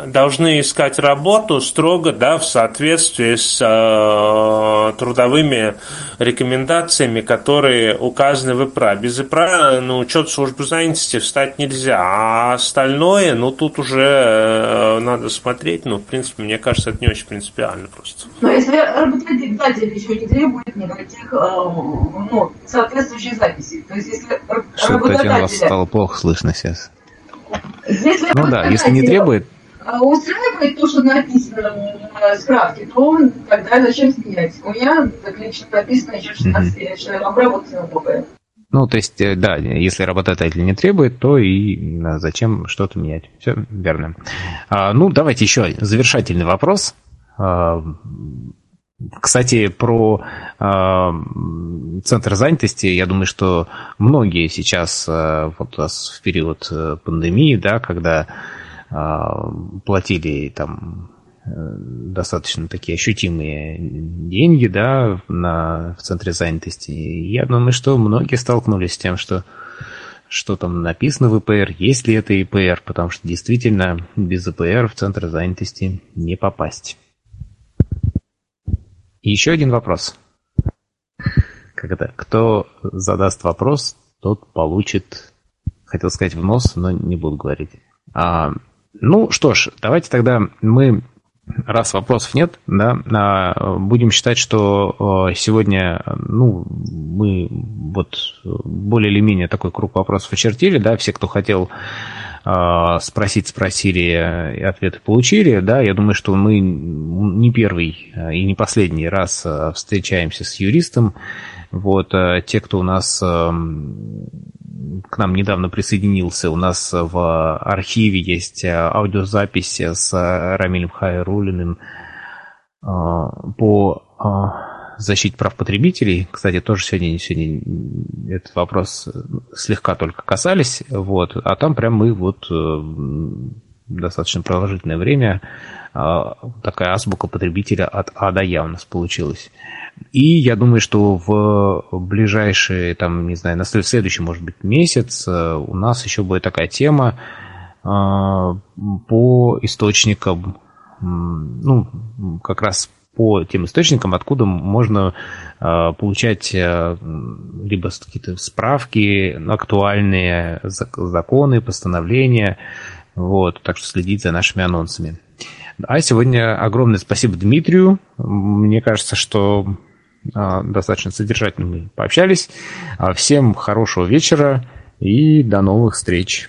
должны искать работу строго да, в соответствии с э, трудовыми рекомендациями, которые указаны в ИПРА. Без ИПРА на учет службы занятости встать нельзя, а остальное, ну, тут уже э, надо смотреть, ну, в принципе, мне кажется, это не очень принципиально просто. Но если работодатель еще не требует никаких э, ну, соответствующих записей, то есть если Что-то у вас стало плохо слышно сейчас. Если ну да, если не требует, устраивает то, что написано в справке, то тогда зачем менять? У меня так лично написано еще 16 лет, что на ПП. Ну, то есть, э, да, если работодатель не требует, то и зачем что-то менять. Все верно. А, ну, давайте еще завершательный вопрос. А, кстати, про э, центр занятости, я думаю, что многие сейчас, э, вот в период э, пандемии, да, когда а, платили там э, достаточно такие ощутимые деньги, да, на, в центре занятости. И я думаю, что многие столкнулись с тем, что что там написано в ИПР, есть ли это ИПР, потому что действительно без ИПР в центр занятости не попасть. И еще один вопрос. Когда кто задаст вопрос, тот получит, хотел сказать в нос, но не буду говорить. А, ну что ж, давайте тогда мы, раз вопросов нет, да, а, будем считать, что сегодня, ну, мы вот более или менее такой круг вопросов очертили, да, все, кто хотел а, спросить, спросили, и ответы получили, да, я думаю, что мы не первый и не последний раз встречаемся с юристом, вот, те, кто у нас к нам недавно присоединился. У нас в архиве есть э, аудиозапись с Рамилем Хайрулиным э, по э, защите прав потребителей. Кстати, тоже сегодня, сегодня этот вопрос слегка только касались. Вот, а там прям мы вот достаточно продолжительное время такая азбука потребителя от А до Я у нас получилась. И я думаю, что в ближайшие, там, не знаю, на следующий, может быть, месяц э, у нас еще будет такая тема э, по источникам, ну, как раз по тем источникам, откуда можно э, получать либо какие-то справки, актуальные законы, постановления. Вот, так что следить за нашими анонсами. А сегодня огромное спасибо Дмитрию. Мне кажется, что достаточно содержательно мы пообщались. А, всем хорошего вечера и до новых встреч.